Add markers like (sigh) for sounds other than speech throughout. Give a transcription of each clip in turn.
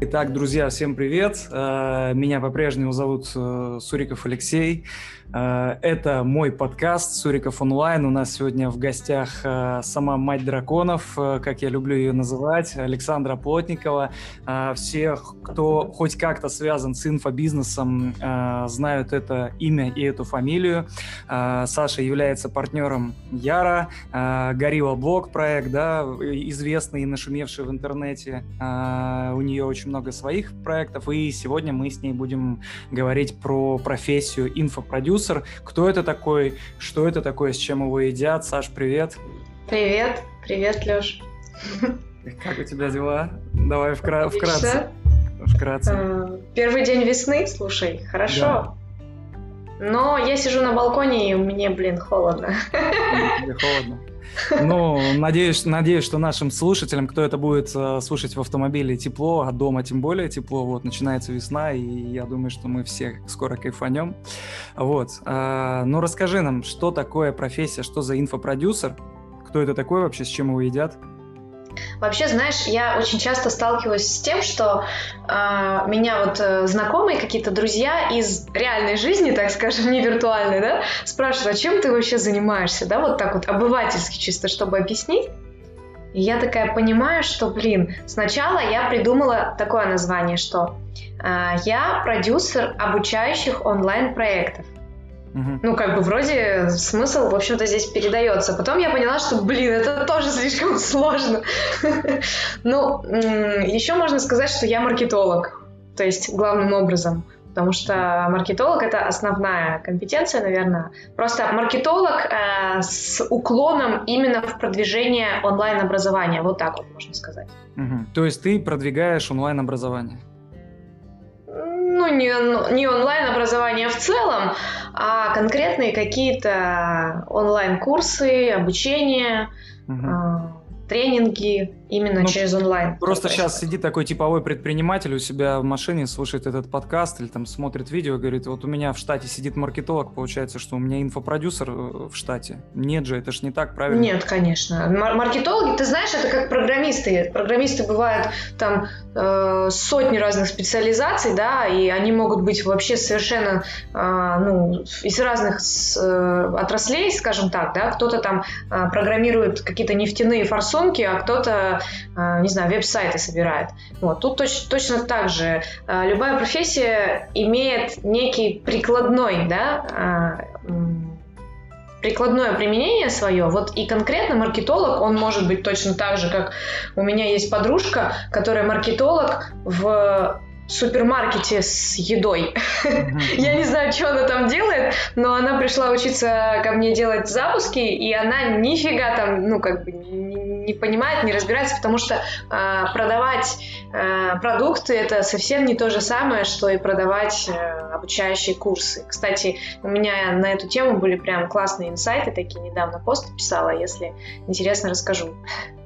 Итак, друзья, всем привет. Э, меня по-прежнему зовут э, Суриков Алексей. Э, это мой подкаст «Суриков онлайн». У нас сегодня в гостях э, сама мать драконов, э, как я люблю ее называть, Александра Плотникова. Всех, кто хоть как-то связан с инфобизнесом, знают это имя и эту фамилию. Саша является партнером Яра, Горилла Блог проект, да, известный и нашумевший в интернете. У нее очень много своих проектов, и сегодня мы с ней будем говорить про профессию инфопродюсера продюсер. Кто это такой? Что это такое? С чем его едят? Саш, привет. Привет. Привет, Леш. Как у тебя дела? Давай вкра- вкратце. Вкратце. А, первый день весны, слушай, хорошо. Да. Но я сижу на балконе, и мне, блин, холодно. Мне холодно. Ну, надеюсь, надеюсь, что нашим слушателям, кто это будет э, слушать в автомобиле, тепло, а дома тем более тепло. Вот, начинается весна, и я думаю, что мы все скоро кайфанем. Вот. Э, ну, расскажи нам, что такое профессия, что за инфопродюсер, кто это такой вообще, с чем его едят? Вообще, знаешь, я очень часто сталкиваюсь с тем, что э, меня вот э, знакомые какие-то друзья из реальной жизни, так скажем, не виртуальной, да, спрашивают, а чем ты вообще занимаешься, да, вот так вот обывательски чисто, чтобы объяснить. И я такая понимаю, что, блин, сначала я придумала такое название, что э, я продюсер обучающих онлайн-проектов. Угу. Ну, как бы вроде смысл, в общем-то, здесь передается. Потом я поняла, что, блин, это тоже слишком (laughs) сложно. Ну, еще можно сказать, что я маркетолог. То есть, главным образом. Потому что маркетолог это основная компетенция, наверное. Просто маркетолог э, с уклоном именно в продвижение онлайн-образования. Вот так вот можно сказать. Угу. То есть ты продвигаешь онлайн-образование? Ну, не, не онлайн-образование в целом, а конкретные какие-то онлайн-курсы, обучение, угу тренинги именно ну, через онлайн. Просто сейчас сидит такой типовой предприниматель у себя в машине, слушает этот подкаст или там смотрит видео говорит, вот у меня в штате сидит маркетолог, получается, что у меня инфопродюсер э, в штате. Нет же, это ж не так, правильно? Нет, конечно. Мар- маркетологи, ты знаешь, это как программисты. Программисты бывают там э, сотни разных специализаций, да, и они могут быть вообще совершенно э, ну, из разных с, э, отраслей, скажем так, да, кто-то там э, программирует какие-то нефтяные форсунки, а кто-то, а, не знаю, веб-сайты собирает. Вот. Тут точ, точно так же. А, любая профессия имеет некий прикладной, да, а, прикладное применение свое, вот и конкретно маркетолог, он может быть точно так же, как у меня есть подружка, которая маркетолог в супермаркете с едой. Я не знаю, что она там делает, но она пришла учиться ко мне делать запуски, и она нифига там, ну, как бы не понимает, не разбирается, потому что э, продавать э, продукты это совсем не то же самое, что и продавать э, обучающие курсы. Кстати, у меня на эту тему были прям классные инсайты, такие недавно пост писала, если интересно, расскажу.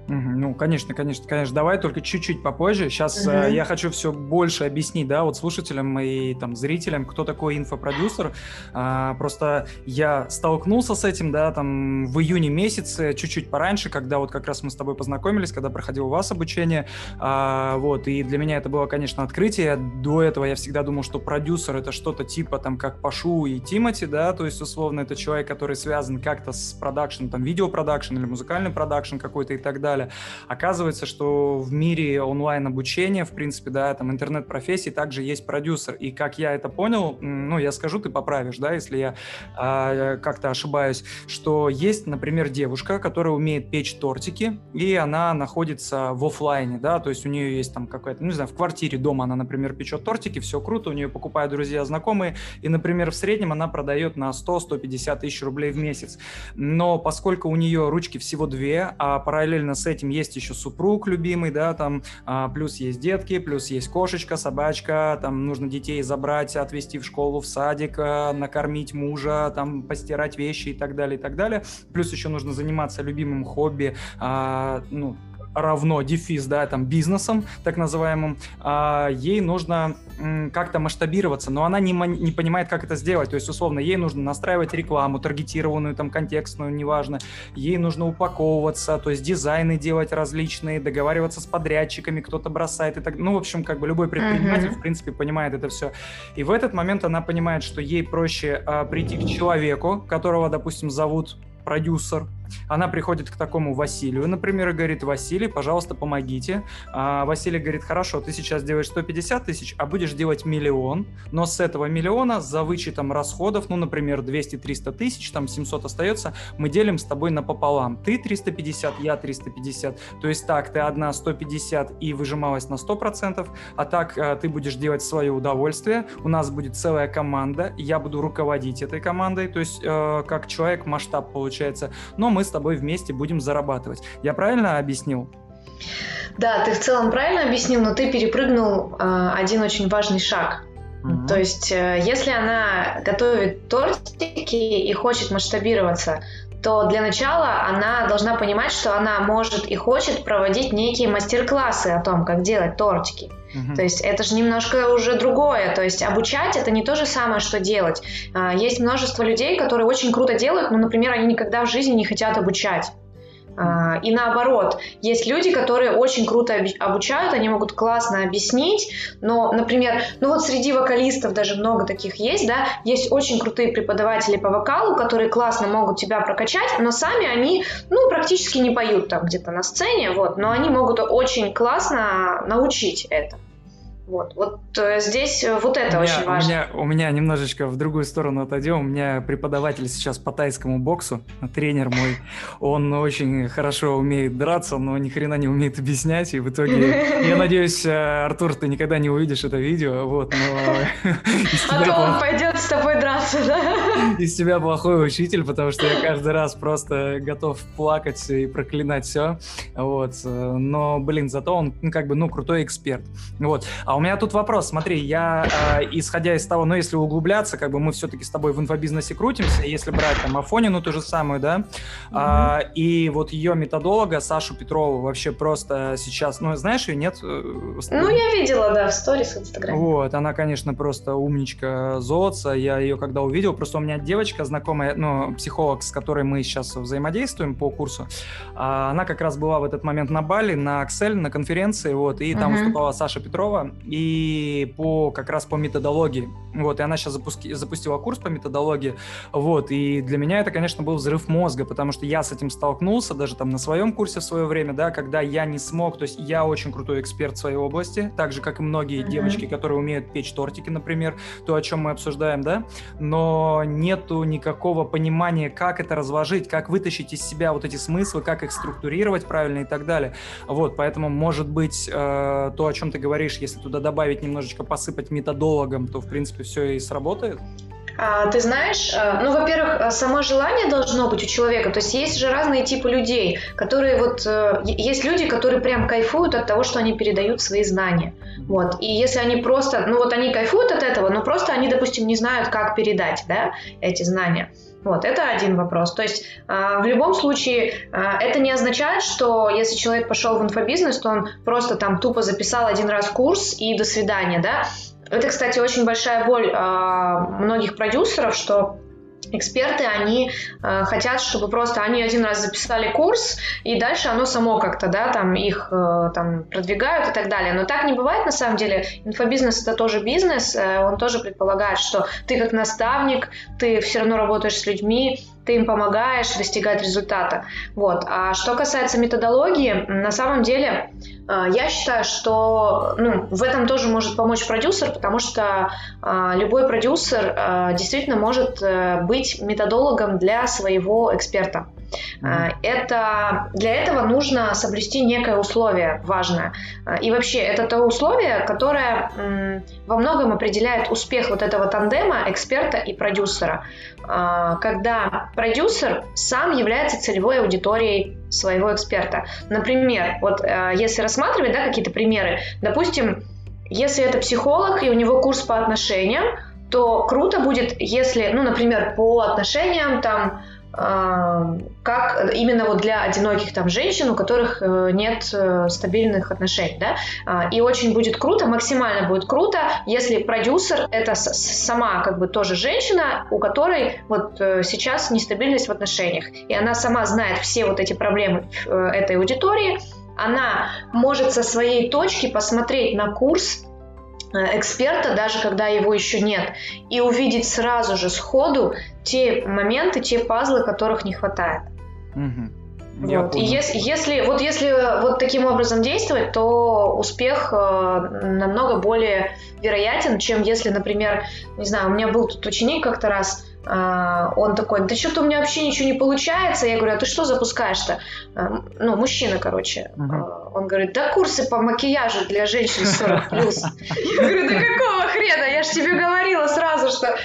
Ну, конечно, конечно, конечно. Давай только чуть-чуть попозже. Сейчас угу. э, я хочу все больше объяснить, да, вот слушателям и там зрителям, кто такой инфопродюсер. А, просто я столкнулся с этим, да, там в июне месяце, чуть-чуть пораньше, когда вот как раз мы с тобой познакомились, когда проходил у вас обучение, а, вот, и для меня это было, конечно, открытие. До этого я всегда думал, что продюсер это что-то типа там как Пашу и Тимати, да, то есть условно это человек, который связан как-то с продакшн, там видеопродакшн или музыкальный продакшн какой-то и так далее далее. Оказывается, что в мире онлайн-обучения, в принципе, да, там интернет-профессий также есть продюсер. И как я это понял, ну, я скажу, ты поправишь, да, если я э, как-то ошибаюсь, что есть, например, девушка, которая умеет печь тортики, и она находится в офлайне, да, то есть у нее есть там какая-то, ну, не знаю, в квартире дома она, например, печет тортики, все круто, у нее покупают друзья, знакомые, и, например, в среднем она продает на 100-150 тысяч рублей в месяц. Но поскольку у нее ручки всего две, а параллельно этим есть еще супруг любимый, да, там, а, плюс есть детки, плюс есть кошечка, собачка, там нужно детей забрать, отвезти в школу, в садик, а, накормить мужа, там, постирать вещи и так далее, и так далее. Плюс еще нужно заниматься любимым хобби, а, ну, равно дефис, да, там, бизнесом, так называемым, а, ей нужно как-то масштабироваться, но она не, не понимает, как это сделать. То есть, условно, ей нужно настраивать рекламу, таргетированную, там, контекстную, неважно. Ей нужно упаковываться, то есть дизайны делать различные, договариваться с подрядчиками, кто-то бросает и так. Ну, в общем, как бы любой предприниматель, uh-huh. в принципе, понимает это все. И в этот момент она понимает, что ей проще а, прийти к человеку, которого, допустим, зовут продюсер, она приходит к такому Василию, например, и говорит, Василий, пожалуйста, помогите. А Василий говорит, хорошо, ты сейчас делаешь 150 тысяч, а будешь делать миллион, но с этого миллиона за вычетом расходов, ну, например, 200-300 тысяч, там 700 остается, мы делим с тобой напополам. Ты 350, я 350. То есть так, ты одна 150 и выжималась на 100%, а так э, ты будешь делать свое удовольствие, у нас будет целая команда, я буду руководить этой командой, то есть э, как человек масштаб получается, но мы с тобой вместе будем зарабатывать. Я правильно объяснил? Да, ты в целом правильно объяснил, но ты перепрыгнул э, один очень важный шаг. Uh-huh. То есть, э, если она готовит тортики и хочет масштабироваться, то для начала она должна понимать, что она может и хочет проводить некие мастер-классы о том, как делать тортики. Uh-huh. То есть это же немножко уже другое. То есть обучать это не то же самое, что делать. А, есть множество людей, которые очень круто делают, но, например, они никогда в жизни не хотят обучать. А, и наоборот, есть люди, которые очень круто обучают, они могут классно объяснить, но, например, ну вот среди вокалистов даже много таких есть, да, есть очень крутые преподаватели по вокалу, которые классно могут тебя прокачать, но сами они, ну, практически не поют там где-то на сцене, вот, но они могут очень классно научить это. Вот, вот э, здесь э, вот это у меня, очень важно. У меня, у меня немножечко в другую сторону отойдем. У меня преподаватель сейчас по тайскому боксу, тренер мой. Он очень хорошо умеет драться, но ни хрена не умеет объяснять. И в итоге, (laughs) я надеюсь, э, Артур, ты никогда не увидишь это видео. Вот, но... (laughs) А то он пойдет с тобой драться, да? (laughs) Из тебя плохой учитель, потому что я каждый раз просто готов плакать и проклинать все. Вот. Но, блин, зато он ну, как бы, ну, крутой эксперт. Вот. А у меня тут вопрос. Смотри, я, э, исходя из того, ну, если углубляться, как бы мы все-таки с тобой в инфобизнесе крутимся, если брать там Афонину ту же самую, да, mm-hmm. э, и вот ее методолога Сашу Петрову вообще просто сейчас, ну, знаешь ее, нет? Э, ну, я видела, да, в сторис в Инстаграме. Вот, она, конечно, просто умничка золотца. Я ее когда увидел, просто у меня девочка знакомая, ну, психолог, с которой мы сейчас взаимодействуем по курсу, а, она как раз была в этот момент на Бали, на Excel, на конференции, вот, и там mm-hmm. выступала Саша Петрова, и по как раз по методологии. Вот, и она сейчас запуски, запустила курс по методологии. Вот, и для меня это, конечно, был взрыв мозга, потому что я с этим столкнулся даже там на своем курсе в свое время, да, когда я не смог, то есть я очень крутой эксперт в своей области, так же, как и многие mm-hmm. девочки, которые умеют печь тортики, например, то, о чем мы обсуждаем, да, но нету никакого понимания, как это разложить, как вытащить из себя вот эти смыслы, как их структурировать правильно и так далее. Вот, поэтому, может быть, э, то, о чем ты говоришь, если туда добавить немножечко, посыпать методологом, то, в принципе, все и сработает? А, ты знаешь, э, ну, во-первых, э, само желание должно быть у человека. То есть есть же разные типы людей, которые вот... Э, есть люди, которые прям кайфуют от того, что они передают свои знания. Вот. И если они просто... Ну, вот они кайфуют от этого, но просто они, допустим, не знают, как передать, да, эти знания. Вот, это один вопрос. То есть э, в любом случае э, это не означает, что если человек пошел в инфобизнес, то он просто там тупо записал один раз курс и до свидания, да. Это, кстати, очень большая боль э, многих продюсеров, что эксперты, они э, хотят, чтобы просто они один раз записали курс, и дальше оно само как-то, да, там их э, там продвигают и так далее. Но так не бывает на самом деле. Инфобизнес это тоже бизнес, э, он тоже предполагает, что ты как наставник, ты все равно работаешь с людьми, ты им помогаешь достигать результата. Вот. А что касается методологии, на самом деле э, я считаю, что ну, в этом тоже может помочь продюсер, потому что э, любой продюсер э, действительно может быть методологом для своего эксперта. Mm-hmm. Это, для этого нужно соблюсти некое условие важное. И вообще, это то условие, которое во многом определяет успех вот этого тандема эксперта и продюсера. Когда продюсер сам является целевой аудиторией своего эксперта. Например, вот э, если рассматривать да, какие-то примеры, допустим, если это психолог и у него курс по отношениям, то круто будет, если, ну, например, по отношениям там как именно вот для одиноких там женщин, у которых э, нет э, стабильных отношений, да, а, и очень будет круто, максимально будет круто, если продюсер это сама как бы тоже женщина, у которой вот э, сейчас нестабильность в отношениях, и она сама знает все вот эти проблемы этой аудитории, она может со своей точки посмотреть на курс эксперта, даже когда его еще нет, и увидеть сразу же сходу те моменты, те пазлы, которых не хватает. Угу. вот. И если, если, вот если вот таким образом действовать, то успех э, намного более вероятен, чем если, например, не знаю, у меня был тут ученик как-то раз, он такой, да что-то у меня вообще ничего не получается. Я говорю, а ты что запускаешь-то? А, ну, мужчина, короче. Uh-huh. Он говорит, да курсы по макияжу для женщин 40 плюс. Я говорю, да какого хрена? Я же тебе говорила сразу, что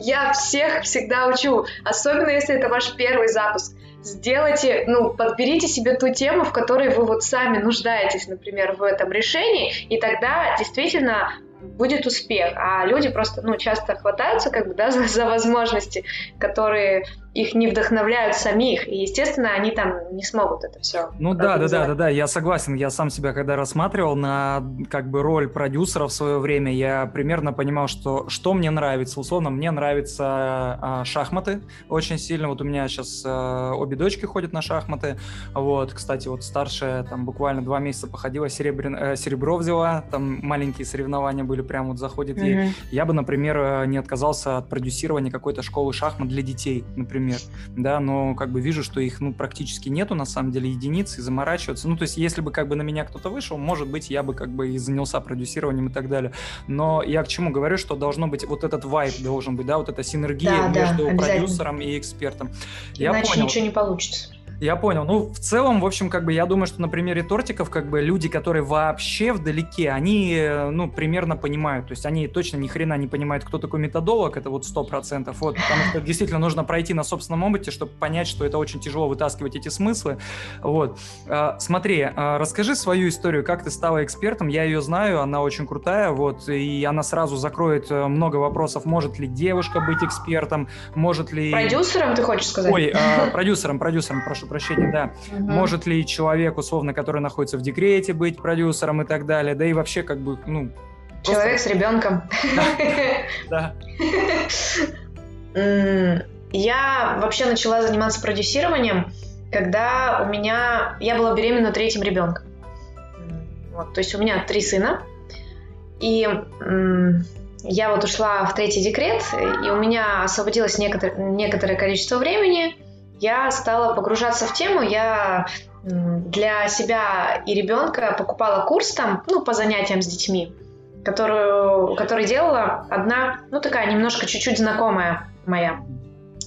я всех всегда учу, особенно если это ваш первый запуск. Сделайте, ну, подберите себе ту тему, в которой вы вот сами нуждаетесь, например, в этом решении, и тогда действительно будет успех, а люди просто, ну, часто хватаются, как бы, да, за, за возможности, которые их не вдохновляют самих, и, естественно, они там не смогут это все. Ну да, да, да, да, да, я согласен, я сам себя когда рассматривал на как бы роль продюсера в свое время, я примерно понимал, что что мне нравится, условно, мне нравятся а, шахматы очень сильно, вот у меня сейчас а, обе дочки ходят на шахматы, вот, кстати, вот старшая там буквально два месяца походила, серебр... э, серебро взяла, там маленькие соревнования были, прям вот заходит mm-hmm. ей. Я бы, например, э, не отказался от продюсирования какой-то школы шахмат для детей, например, например, да, но как бы вижу, что их, ну, практически нету, на самом деле, единиц, и заморачиваться, ну, то есть, если бы как бы на меня кто-то вышел, может быть, я бы как бы и занялся продюсированием и так далее, но я к чему говорю, что должно быть, вот этот вайп должен быть, да, вот эта синергия да, между да, продюсером и экспертом. Иначе я понял. ничего не получится. Я понял. Ну, в целом, в общем, как бы я думаю, что на примере тортиков, как бы люди, которые вообще вдалеке, они, ну, примерно понимают. То есть они точно ни хрена не понимают, кто такой методолог, это вот сто процентов. Вот, потому что действительно нужно пройти на собственном опыте, чтобы понять, что это очень тяжело вытаскивать эти смыслы. Вот. А, смотри, а, расскажи свою историю, как ты стала экспертом. Я ее знаю, она очень крутая, вот, и она сразу закроет э, много вопросов. Может ли девушка быть экспертом? Может ли... Продюсером, ты хочешь сказать? Ой, продюсером, продюсером, прошу прощения, да. Угу. Может ли человек, условно, который находится в декрете, быть продюсером и так далее, да и вообще как бы, ну... Человек с ребенком. Да. (laughs) Я вообще начала заниматься продюсированием, когда у меня... Я была беременна третьим ребенком. Вот, то есть у меня три сына, и я вот ушла в третий декрет, и у меня освободилось некотор- некоторое количество времени, я стала погружаться в тему, я для себя и ребенка покупала курс там, ну, по занятиям с детьми, которую, который делала одна, ну, такая немножко чуть-чуть знакомая моя.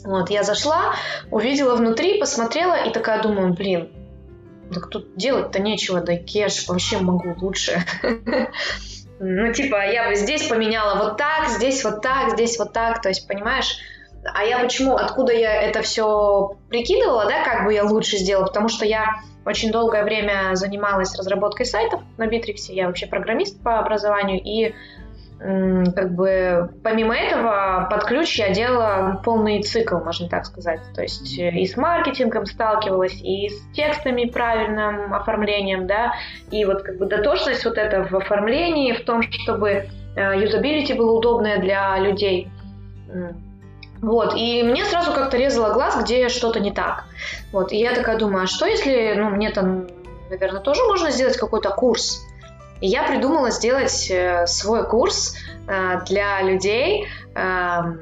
Вот, я зашла, увидела внутри, посмотрела и такая думаю, блин, так тут делать-то нечего, да кеш, вообще могу лучше. (laughs) Ну, типа, я бы здесь поменяла вот так, здесь вот так, здесь вот так, то есть, понимаешь, а я почему, откуда я это все прикидывала, да, как бы я лучше сделала, потому что я очень долгое время занималась разработкой сайтов на Битриксе, я вообще программист по образованию, и как бы помимо этого под ключ я делала полный цикл, можно так сказать. То есть э, и с маркетингом сталкивалась, и с текстами правильным оформлением, да, и вот как бы дотошность вот эта в оформлении, в том, чтобы э, юзабилити было удобное для людей. Вот, и мне сразу как-то резало глаз, где что-то не так. Вот, и я такая думаю, а что если, ну, мне там, наверное, тоже можно сделать какой-то курс? И я придумала сделать э, свой курс э, для людей эм,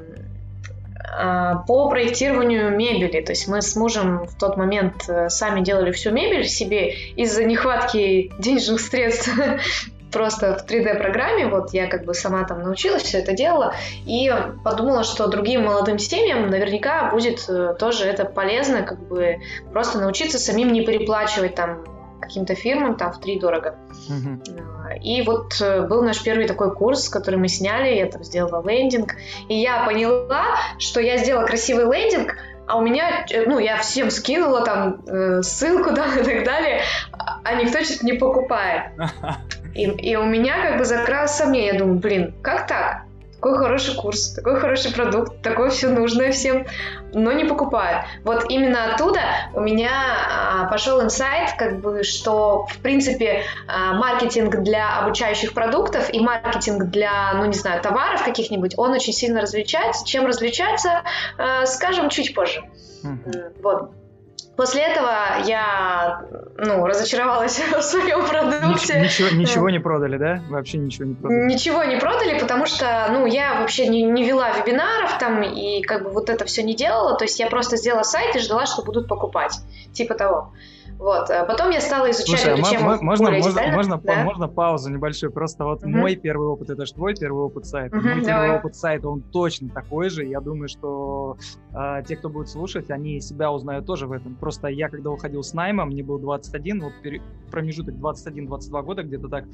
э, по проектированию мебели. То есть мы с мужем в тот момент сами делали всю мебель себе из-за нехватки денежных средств (laughs) просто в 3D-программе, вот я как бы сама там научилась, все это делала, и подумала, что другим молодым семьям наверняка будет э, тоже это полезно, как бы просто научиться самим не переплачивать там каким-то фирмам там в три дорого. Uh-huh. И вот э, был наш первый такой курс, который мы сняли, я там сделала лендинг, и я поняла, что я сделала красивый лендинг, а у меня, э, ну, я всем скинула там э, ссылку, (laughs) да, и так далее, а никто что-то не покупает. И, и у меня как бы закралось сомнение, я думаю, блин, как так? такой хороший курс, такой хороший продукт, такое все нужное всем, но не покупают. Вот именно оттуда у меня а, пошел инсайт, как бы, что, в принципе, а, маркетинг для обучающих продуктов и маркетинг для, ну, не знаю, товаров каких-нибудь, он очень сильно различается. Чем различается, а, скажем, чуть позже. Mm-hmm. Вот. После этого я, ну, разочаровалась (laughs) в своем продукте. Ничего, ничего не продали, да? Вообще ничего не продали? Ничего не продали, потому что, ну, я вообще не, не вела вебинаров там и как бы вот это все не делала. То есть я просто сделала сайт и ждала, что будут покупать. Типа того. Вот. А потом я стала изучать Слушай, эту а тему можно, более можно, можно, да? можно паузу небольшую? Просто вот угу. мой первый опыт, это же твой первый опыт сайта. Угу, мой давай. первый опыт сайта, он точно такой же. Я думаю, что э, те, кто будет слушать, они себя узнают тоже в этом. Просто я, когда уходил с найма, мне был 21, вот промежуток 21-22 года, где-то так,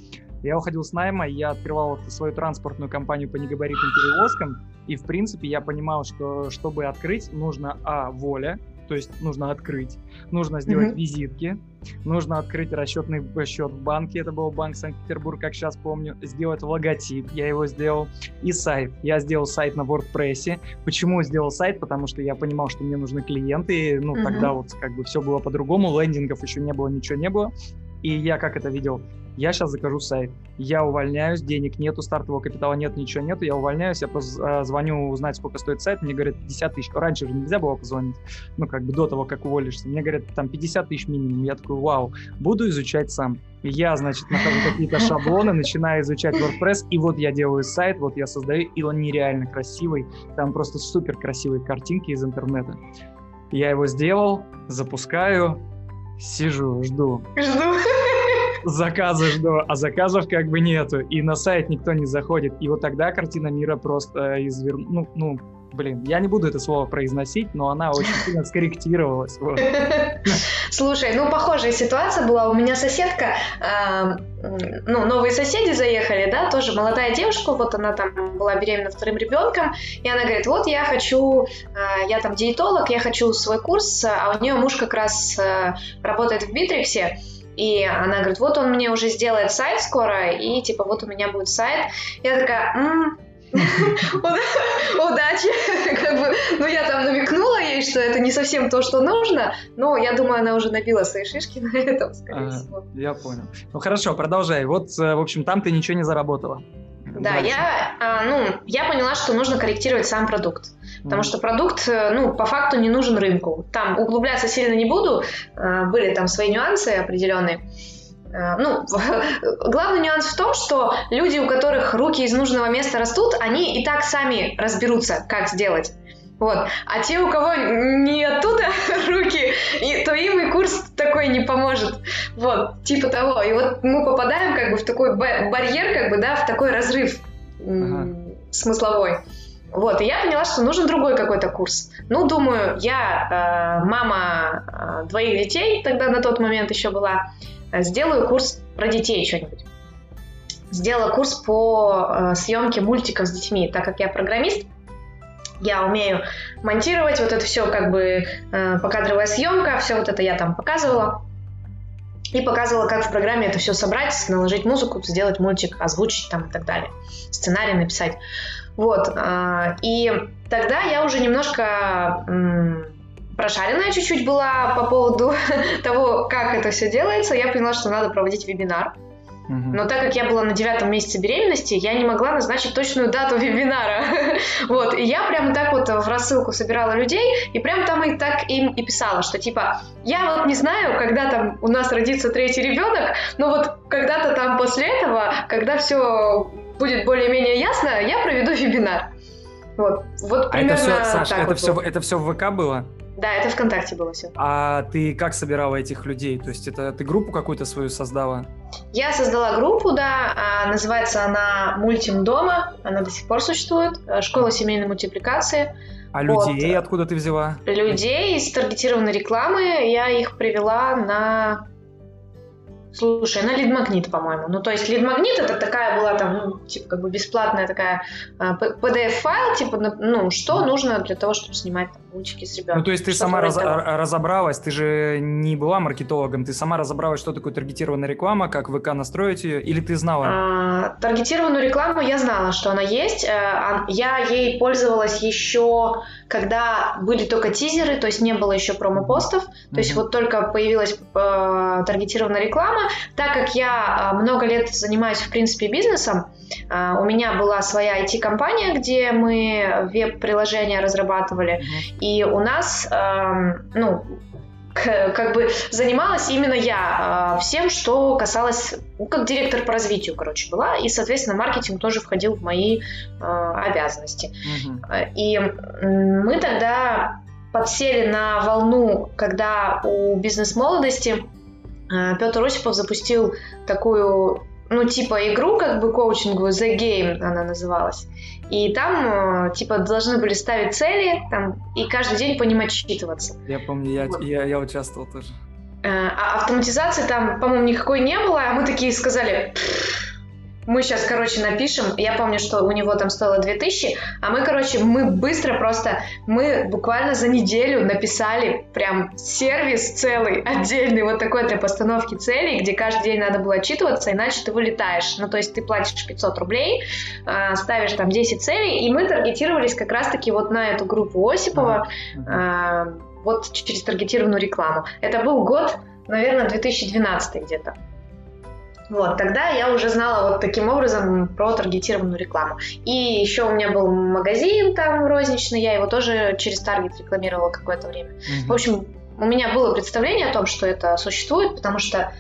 я уходил с найма, я открывал вот свою транспортную компанию по негабаритным перевозкам, и, в принципе, я понимал, что чтобы открыть, нужно, а, воля, то есть нужно открыть, нужно сделать mm-hmm. визитки, нужно открыть расчетный счет в банке, это был банк Санкт-Петербург, как сейчас помню, сделать логотип, я его сделал, и сайт. Я сделал сайт на WordPress. Почему сделал сайт? Потому что я понимал, что мне нужны клиенты, ну, mm-hmm. тогда вот как бы все было по-другому, лендингов еще не было, ничего не было. И я как это видел? Я сейчас закажу сайт, я увольняюсь, денег нету, стартового капитала нет, ничего нету, я увольняюсь, я просто э, звоню узнать, сколько стоит сайт, мне говорят 50 тысяч, раньше же нельзя было позвонить, ну, как бы до того, как уволишься, мне говорят, там 50 тысяч минимум, я такой, вау, буду изучать сам. Я, значит, нахожу какие-то шаблоны, начинаю изучать WordPress, и вот я делаю сайт, вот я создаю, и он нереально красивый, там просто супер красивые картинки из интернета. Я его сделал, запускаю, сижу, жду. Жду заказы жду, а заказов как бы нету, и на сайт никто не заходит. И вот тогда картина мира просто извер... ну, ну, блин, я не буду это слово произносить, но она очень (laughs) сильно скорректировалась. Вот. (laughs) Слушай, ну похожая ситуация была. У меня соседка, э, ну новые соседи заехали, да, тоже молодая девушка, вот она там была беременна вторым ребенком, и она говорит, вот я хочу, э, я там диетолог, я хочу свой курс, а у нее муж как раз э, работает в Битриксе, и она говорит, вот он мне уже сделает сайт скоро, и типа вот у меня будет сайт. Я такая, м (laughs) удачи. (laughs) как бы, ну, я там намекнула ей, что это не совсем то, что нужно, но я думаю, она уже набила свои шишки на этом, скорее всего. Я понял. Ну, хорошо, продолжай. Вот, э, в общем, там ты ничего не заработала. Да, я, а, ну, я поняла, что нужно корректировать сам продукт. Потому что продукт, э, ну, по факту не нужен рынку. Там углубляться сильно не буду, э, были там свои нюансы определенные. Э, ну, (laughs) главный нюанс в том, что люди, у которых руки из нужного места растут, они и так сами разберутся, как сделать. Вот. А те, у кого не оттуда (laughs) руки, и, то им и курс такой не поможет. Вот, типа того. И вот мы попадаем как бы в такой барьер, как бы, да, в такой разрыв ага. смысловой. Вот, и я поняла, что нужен другой какой-то курс. Ну, думаю, я, э, мама э, двоих детей, тогда на тот момент еще была, э, сделаю курс про детей что-нибудь. Сделала курс по э, съемке мультиков с детьми, так как я программист, я умею монтировать вот это все, как бы э, покадровая съемка, все вот это я там показывала. И показывала, как в программе это все собрать, наложить музыку, сделать мультик, озвучить там и так далее. Сценарий написать. Вот. А, и тогда я уже немножко прошаренная чуть-чуть была по поводу (laughs) того, как это все делается. Я поняла, что надо проводить вебинар. Но так как я была на девятом месяце беременности, я не могла назначить точную дату (laughs) вебинара. вот, и я прям так вот в рассылку собирала людей, и прям там и так им и писала, что типа, я вот не знаю, когда там у нас родится третий ребенок, но вот когда-то там после этого, когда все будет более-менее ясно, я проведу вебинар. Вот, вот примерно а это все, Саш, это, вот все, это все в ВК было? Да, это ВКонтакте было все. А ты как собирала этих людей? То есть это ты группу какую-то свою создала? Я создала группу, да, а, называется она «Мультим дома», она до сих пор существует, э, «Школа семейной мультипликации». А вот. людей откуда ты взяла? Людей из таргетированной рекламы, я их привела на Слушай, на лид-магнит, по-моему. Ну, то есть лид-магнит это такая была там, ну, типа, как бы бесплатная такая PDF-файл, типа, ну, что нужно для того, чтобы снимать там, мультики с ребенком. Ну, то есть ты сама раз, разобралась, ты же не была маркетологом, ты сама разобралась, что такое таргетированная реклама, как ВК настроить ее, или ты знала? А, таргетированную рекламу я знала, что она есть. Э, я ей пользовалась еще, когда были только тизеры, то есть не было еще промо-постов, то mm-hmm. есть вот только появилась э, таргетированная реклама, так как я а, много лет занимаюсь, в принципе, бизнесом, а, у меня была своя IT-компания, где мы веб-приложения разрабатывали, mm-hmm. И у нас, ну, как бы занималась именно я э, всем, что касалось, ну, как директор по развитию, короче, была, и, соответственно, маркетинг тоже входил в мои э, обязанности. Mm-hmm. И мы тогда подсели на волну, когда у бизнес-молодости Э, Петр Осипов запустил такую, ну, типа игру, как бы коучинговую, The Game она называлась. И там, э, типа, должны были ставить цели, там, и каждый день по ним отчитываться. Я помню, я, вот. я, я участвовал тоже. Э, а автоматизации там, по-моему, никакой не было, а мы такие сказали, мы сейчас, короче, напишем. Я помню, что у него там стоило 2000, а мы, короче, мы быстро просто, мы буквально за неделю написали прям сервис целый, отдельный, вот такой для постановки целей, где каждый день надо было отчитываться, иначе ты вылетаешь. Ну, то есть ты платишь 500 рублей, а, ставишь там 10 целей, и мы таргетировались как раз-таки вот на эту группу Осипова, а, вот через таргетированную рекламу. Это был год, наверное, 2012 где-то. Вот, тогда я уже знала вот таким образом про таргетированную рекламу. И еще у меня был магазин там розничный, я его тоже через таргет рекламировала какое-то время. Mm-hmm. В общем, у меня было представление о том, что это существует, потому что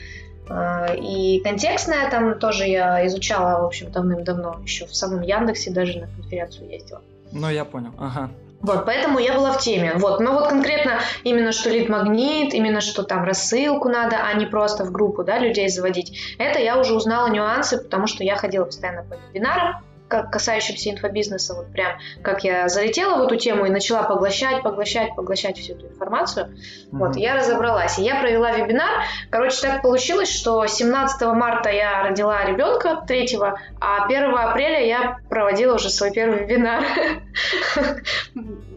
э, и контекстное там тоже я изучала, в общем, давным-давно, еще в самом Яндексе даже на конференцию ездила. Ну, я понял, ага. Вот, поэтому я была в теме. Вот, но вот конкретно именно что лид-магнит, именно что там рассылку надо, а не просто в группу, да, людей заводить. Это я уже узнала нюансы, потому что я ходила постоянно по вебинарам, как касающимся инфобизнеса, вот прям как я залетела в эту тему и начала поглощать, поглощать, поглощать всю эту информацию, mm-hmm. вот, я разобралась. И я провела вебинар. Короче, так получилось, что 17 марта я родила ребенка, третьего, а 1 апреля я проводила уже свой первый вебинар.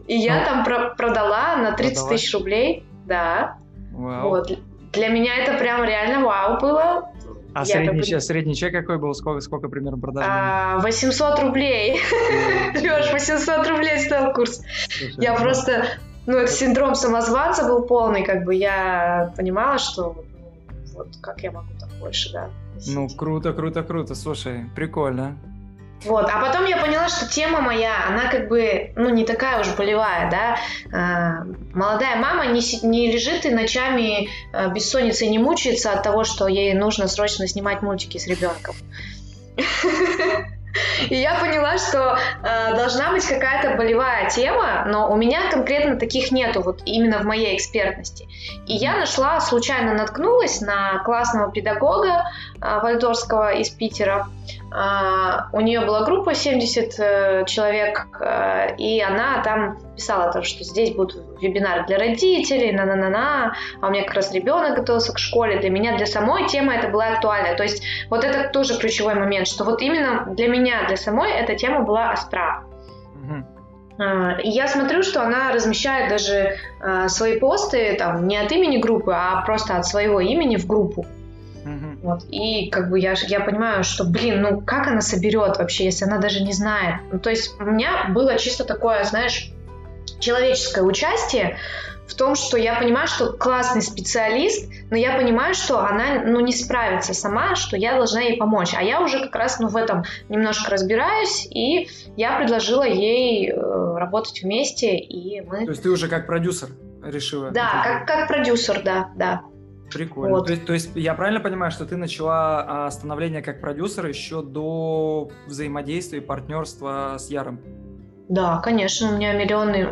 И я там продала на 30 тысяч рублей, да. Вот. Для меня это прям реально вау было. А средний, как... средний чек какой был? Сколько, сколько примерно продаж? А, 800 рублей. Леш, 800 рублей стоил курс. Я просто... Ну, это синдром самозванца был полный, как бы я понимала, что ну, вот как я могу там больше, да. Ну, круто, круто, круто. Слушай, прикольно. Вот, а потом я поняла, что тема моя, она как бы, ну, не такая уж болевая, да. А, молодая мама не, не лежит и ночами а, бессонницей не мучается от того, что ей нужно срочно снимать мультики с ребенком. (laughs) И я поняла, что э, должна быть какая-то болевая тема, но у меня конкретно таких нету, вот именно в моей экспертности. И я нашла, случайно наткнулась на классного педагога э, Вальдорского из Питера. Э, у нее была группа 70 э, человек, э, и она там писала то, что здесь будут вебинары для родителей, на-на-на-на, а у меня как раз ребенок готовился к школе. Для меня, для самой темы это была актуальна. То есть вот это тоже ключевой момент, что вот именно для меня, для самой эта тема была остра. И я смотрю, что она размещает даже uh, свои посты там не от имени группы, а просто от своего имени в группу. Вот. И как бы я, я понимаю, что, блин, ну как она соберет вообще, если она даже не знает. Ну, то есть у меня было чисто такое, знаешь, человеческое участие в том, что я понимаю, что классный специалист, но я понимаю, что она ну, не справится сама, что я должна ей помочь. А я уже как раз ну, в этом немножко разбираюсь, и я предложила ей э, работать вместе, и мы... То есть ты уже как продюсер решила? Да, как, как продюсер, да, да. Прикольно. Вот. То, есть, то есть я правильно понимаю, что ты начала а, становление как продюсер еще до взаимодействия и партнерства с Яром? Да, конечно, у меня миллионный...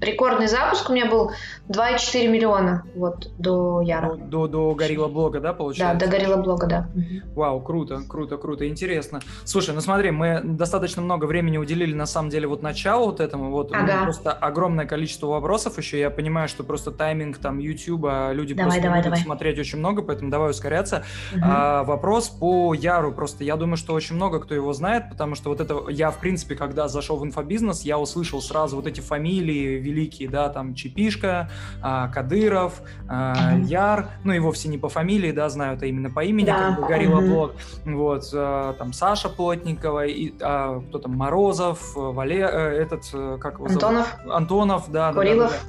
Рекордный запуск у меня был 2,4 миллиона вот до Яра. До, до Горилла Блога, да, получается? Да, до Горилла Блога, да. Вау, круто, круто, круто, интересно. Слушай, ну смотри, мы достаточно много времени уделили на самом деле вот началу вот этому, вот ага. просто огромное количество вопросов еще, я понимаю, что просто тайминг там YouTube, люди давай, просто давай, будут давай. смотреть очень много, поэтому давай ускоряться. Угу. А, вопрос по Яру просто, я думаю, что очень много кто его знает, потому что вот это, я в принципе, когда зашел в инфобизнес, бизнес, я услышал сразу вот эти фамилии великие, да, там Чепишка, а, Кадыров, а, Яр, ну и вовсе не по фамилии, да, знаю это именно по имени, да. как бы Горилла Блок, вот, а, там Саша Плотникова, и, а, кто там, Морозов, Вале, э, этот, э, как его Антонов. Зовут? Антонов, да. Курилов.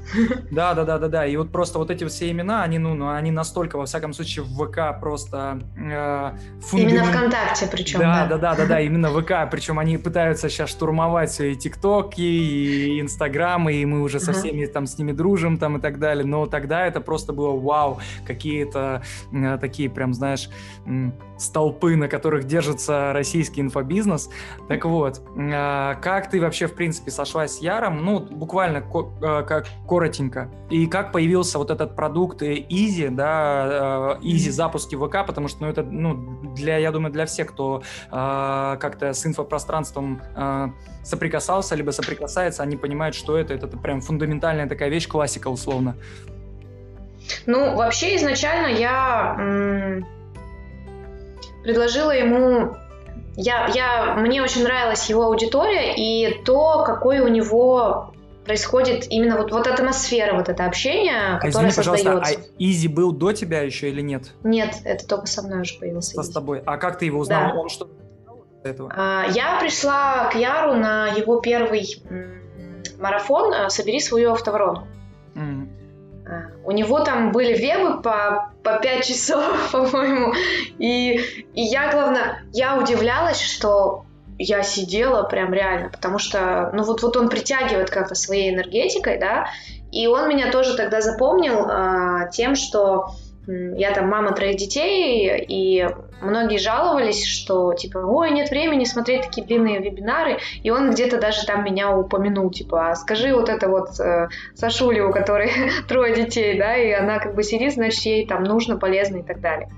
Да, да, да, да, да, и вот просто вот эти все имена, они, ну, ну они настолько, во всяком случае, в ВК просто э. Именно ВКонтакте причем, да. Да, да, да, да, да, именно ВК, причем они пытаются сейчас штурмовать и ТикТоки, и Инстаграмы, и мы уже со всеми там с ними дружим там и так далее. Но тогда это просто было вау, какие-то такие прям, знаешь, столпы, на которых держится российский инфобизнес. Так вот, э, как ты вообще, в принципе, сошлась с Яром? Ну, буквально э, как коротенько. И как появился вот этот продукт Easy, да, Easy запуски ВК, потому что, ну, это, ну, для, я думаю, для всех, кто как-то с инфопространством соприкасался, либо соприкасается, они понимают, что это, это, прям фундаментальная такая вещь, классика условно. Ну, вообще изначально я предложила ему я, я, мне очень нравилась его аудитория и то, какой у него происходит именно вот, вот атмосфера, вот это общение, а которое извини, создается. а Изи был до тебя еще или нет? Нет, это только со мной уже появился. Со с тобой. А как ты его узнал? Да. Он что этого? А, я пришла к Яру на его первый марафон «Собери свою автоворонку». Mm. У него там были вебы по, по 5 часов, (laughs) по-моему. И, и я, главное, я удивлялась, что я сидела прям реально, потому что, ну вот, вот он притягивает как-то своей энергетикой, да, и он меня тоже тогда запомнил а, тем, что я там мама троих детей, и многие жаловались, что типа, ой, нет времени смотреть такие длинные вебинары, и он где-то даже там меня упомянул, типа, а скажи вот это вот э, Сашуле, у которой (laughs) трое детей, да, и она как бы сидит, значит, ей там нужно, полезно и так далее.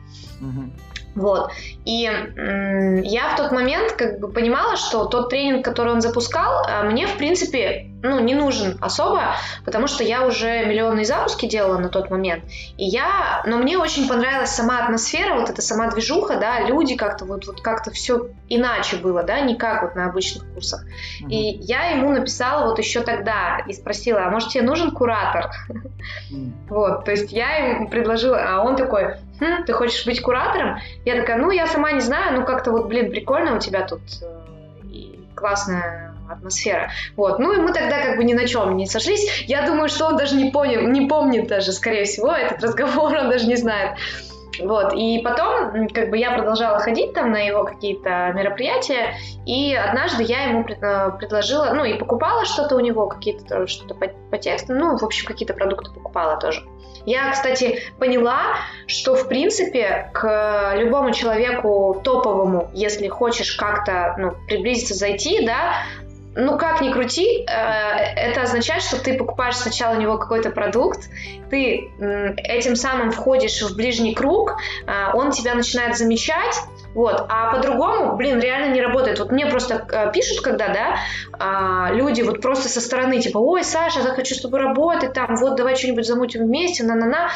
Угу. Вот. И м- я в тот момент как бы понимала, что тот тренинг, который он запускал, а, мне, в принципе, ну, не нужен особо, потому что я уже миллионные запуски делала на тот момент. И я, но мне очень понравилась сама атмосфера, вот эта сама движуха, да, люди как-то вот, вот как-то все иначе было, да, не как вот на обычных курсах. Mm-hmm. И я ему написала вот еще тогда и спросила, а может тебе нужен куратор? Mm-hmm. (laughs) Вот, то есть я ему предложила, а он такой, хм, ты хочешь быть куратором? Я такая, ну, я сама не знаю, ну, как-то вот, блин, прикольно у тебя тут э, классная атмосфера. Вот. Ну и мы тогда как бы ни на чем не сошлись. Я думаю, что он даже не понял, не помнит даже, скорее всего, этот (laughs) разговор, он даже не знает. Вот, и потом, как бы я продолжала ходить там на его какие-то мероприятия, и однажды я ему э, предложила, ну, и покупала что-то у него, какие-то что-то по, по тексту, ну, в общем, какие-то продукты покупала тоже. Я, кстати, поняла, что, в принципе, к любому человеку топовому, если хочешь как-то ну, приблизиться, зайти, да, ну, как ни крути, э, это означает, что ты покупаешь сначала у него какой-то продукт, ты этим самым входишь в ближний круг, э, он тебя начинает замечать, вот, а по-другому, блин, реально не работает. Вот мне просто э, пишут, когда, да, а, люди вот просто со стороны, типа, ой, Саша, я хочу с тобой работать, там, вот, давай что-нибудь замутим вместе, на-на-на.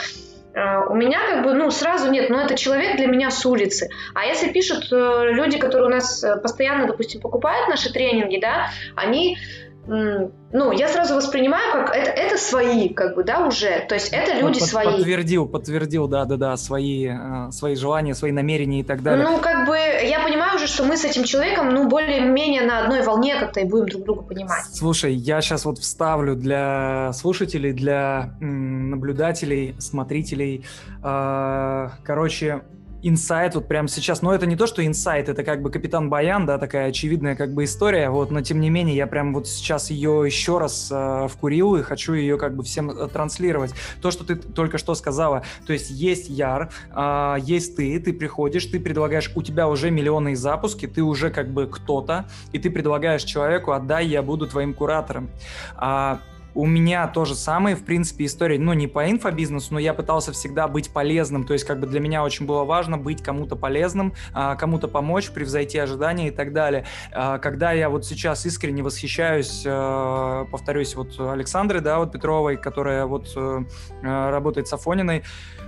А, у меня как бы, ну, сразу нет, но это человек для меня с улицы. А если пишут э, люди, которые у нас э, постоянно, допустим, покупают наши тренинги, да, они ну, я сразу воспринимаю, как это, это свои, как бы, да, уже. То есть это люди Под, свои. Подтвердил, подтвердил, да, да, да, свои, э, свои желания, свои намерения и так далее. Ну, как бы, я понимаю уже, что мы с этим человеком, ну, более-менее на одной волне как-то и будем друг друга понимать. Слушай, я сейчас вот вставлю для слушателей, для м, наблюдателей, смотрителей. Э, короче, инсайт вот прямо сейчас. Но это не то, что инсайт, это как бы Капитан Баян, да, такая очевидная как бы история, вот, но тем не менее я прям вот сейчас ее еще раз э, вкурил и хочу ее как бы всем э, транслировать. То, что ты только что сказала, то есть есть Яр, э, есть ты, ты приходишь, ты предлагаешь, у тебя уже миллионы запуски, ты уже как бы кто-то, и ты предлагаешь человеку, отдай, я буду твоим куратором. А у меня то же самое, в принципе, история, ну, не по инфобизнесу, но я пытался всегда быть полезным, то есть, как бы для меня очень было важно быть кому-то полезным, а, кому-то помочь, превзойти ожидания и так далее. А, когда я вот сейчас искренне восхищаюсь, а, повторюсь, вот Александрой, да, вот Петровой, которая вот э, работает с Афониной,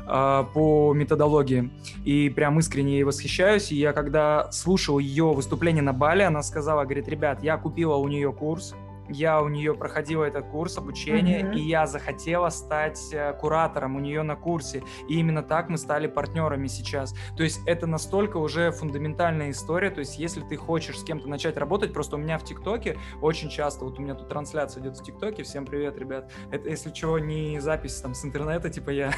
по методологии. И прям искренне ей восхищаюсь. И я когда слушал ее выступление на Бали, она сказала, говорит, ребят, я купила у нее курс, я у нее проходила этот курс обучения, mm-hmm. и я захотела стать э, куратором у нее на курсе. И именно так мы стали партнерами сейчас. То есть это настолько уже фундаментальная история. То есть если ты хочешь с кем-то начать работать, просто у меня в ТикТоке очень часто, вот у меня тут трансляция идет в ТикТоке, всем привет, ребят. Это, если чего, не запись там с интернета, типа я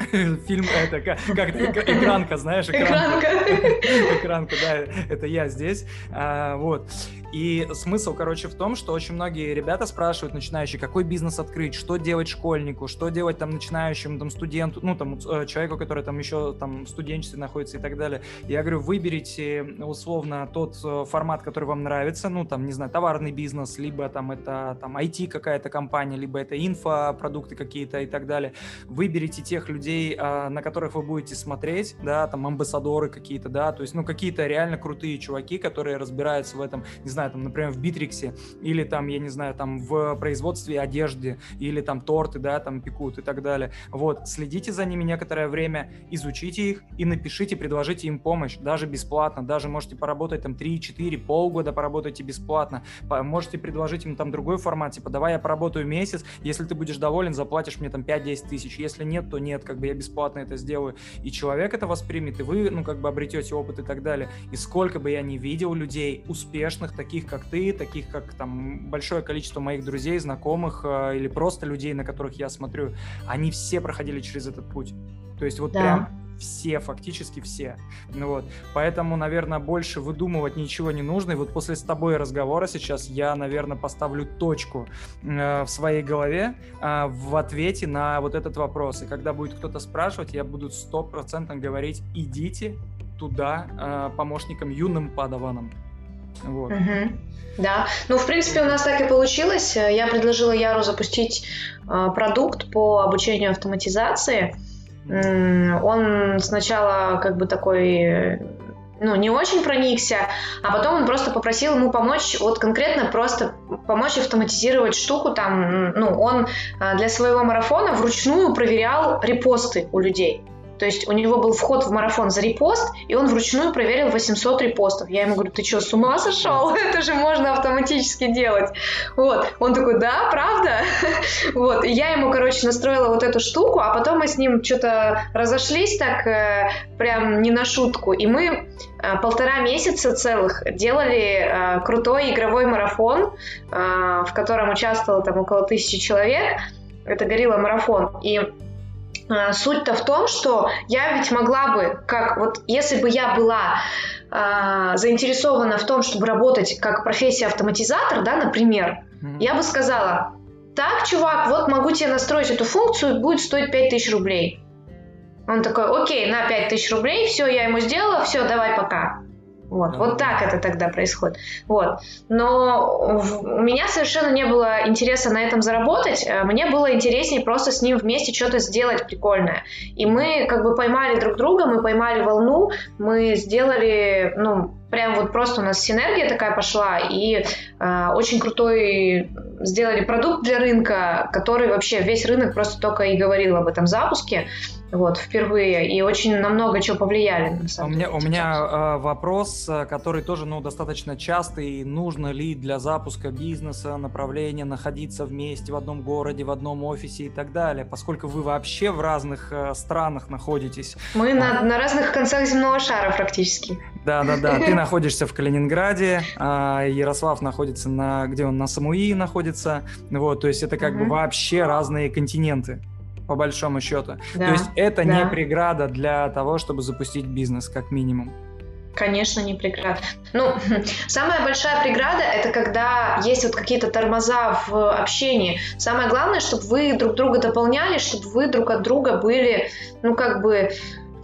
(laughs) Фильм это как, как экранка, знаешь, экранка. (laughs) Экранка, да, это я здесь. А, вот. И смысл, короче, в том, что очень многие ребята спрашивают начинающие, какой бизнес открыть, что делать школьнику, что делать там начинающему там студенту, ну там э, человеку, который там еще там в студенчестве находится и так далее. Я говорю, выберите условно тот э, формат, который вам нравится, ну там, не знаю, товарный бизнес, либо там это там IT какая-то компания, либо это инфопродукты какие-то и так далее. Выберите тех людей, а, на которых вы будете смотреть, да, там амбассадоры какие-то, да, то есть, ну, какие-то реально крутые чуваки, которые разбираются в этом, не знаю, там, например, в Битриксе, или там, я не знаю, там, в производстве одежды, или там торты, да, там пекут и так далее. Вот, следите за ними некоторое время, изучите их и напишите, предложите им помощь, даже бесплатно, даже можете поработать там 3-4, полгода поработайте бесплатно, можете предложить им там другой формат, типа, давай я поработаю месяц, если ты будешь доволен, заплатишь мне там 5-10 тысяч, если нет, то нет, как бы я бесплатно это сделаю, и человек это воспримет, и вы, ну, как бы обретете опыт и так далее. И сколько бы я ни видел людей успешных, таких как ты, таких как там большое количество моих друзей, знакомых э, или просто людей, на которых я смотрю, они все проходили через этот путь. То есть вот да. прям все, фактически все. Ну вот, поэтому, наверное, больше выдумывать ничего не нужно. И вот после с тобой разговора сейчас я, наверное, поставлю точку э, в своей голове э, в ответе на вот этот вопрос. И когда будет кто-то спрашивать, я буду стопроцентно говорить, идите туда э, помощником, юным падаваном. Вот. Угу. Да, ну, в принципе, у нас так и получилось. Я предложила Яру запустить э, продукт по обучению автоматизации – он сначала как бы такой ну, не очень проникся, а потом он просто попросил ему помочь, вот конкретно просто помочь автоматизировать штуку там, ну, он а, для своего марафона вручную проверял репосты у людей. То есть у него был вход в марафон за репост, и он вручную проверил 800 репостов. Я ему говорю, ты что, с ума сошел? (laughs) Это же можно автоматически делать. Вот. Он такой, да, правда? (laughs) Вот. И я ему, короче, настроила вот эту штуку, а потом мы с ним что-то разошлись так э, прям не на шутку. И мы э, полтора месяца целых делали э, крутой игровой марафон, в котором участвовало там около тысячи человек. Это горилла марафон. И а, суть-то в том, что я ведь могла бы, как вот если бы я была э, заинтересована в том, чтобы работать как профессия автоматизатор, да, например, mm-hmm. я бы сказала, так, чувак, вот могу тебе настроить эту функцию, будет стоить 5000 рублей. Он такой, окей, на 5000 рублей, все, я ему сделала, все, давай пока. Вот, вот так это тогда происходит. Вот. Но у меня совершенно не было интереса на этом заработать. Э, мне было интереснее просто с ним вместе что-то сделать прикольное. И мы как бы поймали друг друга, мы поймали волну, мы сделали, ну, прям вот просто у нас синергия такая пошла, и э, очень крутой сделали продукт для рынка, который вообще весь рынок просто только и говорил об этом запуске вот, впервые, и очень на много чего повлияли, на самом у деле. Меня, у меня э, вопрос, который тоже, ну, достаточно частый, нужно ли для запуска бизнеса направления находиться вместе в одном городе, в одном офисе и так далее, поскольку вы вообще в разных э, странах находитесь. Мы а... на, на разных концах земного шара практически. Да-да-да, ты находишься в Калининграде, а Ярослав находится на, где он, на Самуи находится, вот, то есть это как бы вообще разные континенты. по большому счету. Да, То есть это да. не преграда для того, чтобы запустить бизнес, как минимум. Конечно, не преграда. Ну, (laughs) самая большая преграда – это когда есть вот какие-то тормоза в общении. Самое главное, чтобы вы друг друга дополняли, чтобы вы друг от друга были, ну, как бы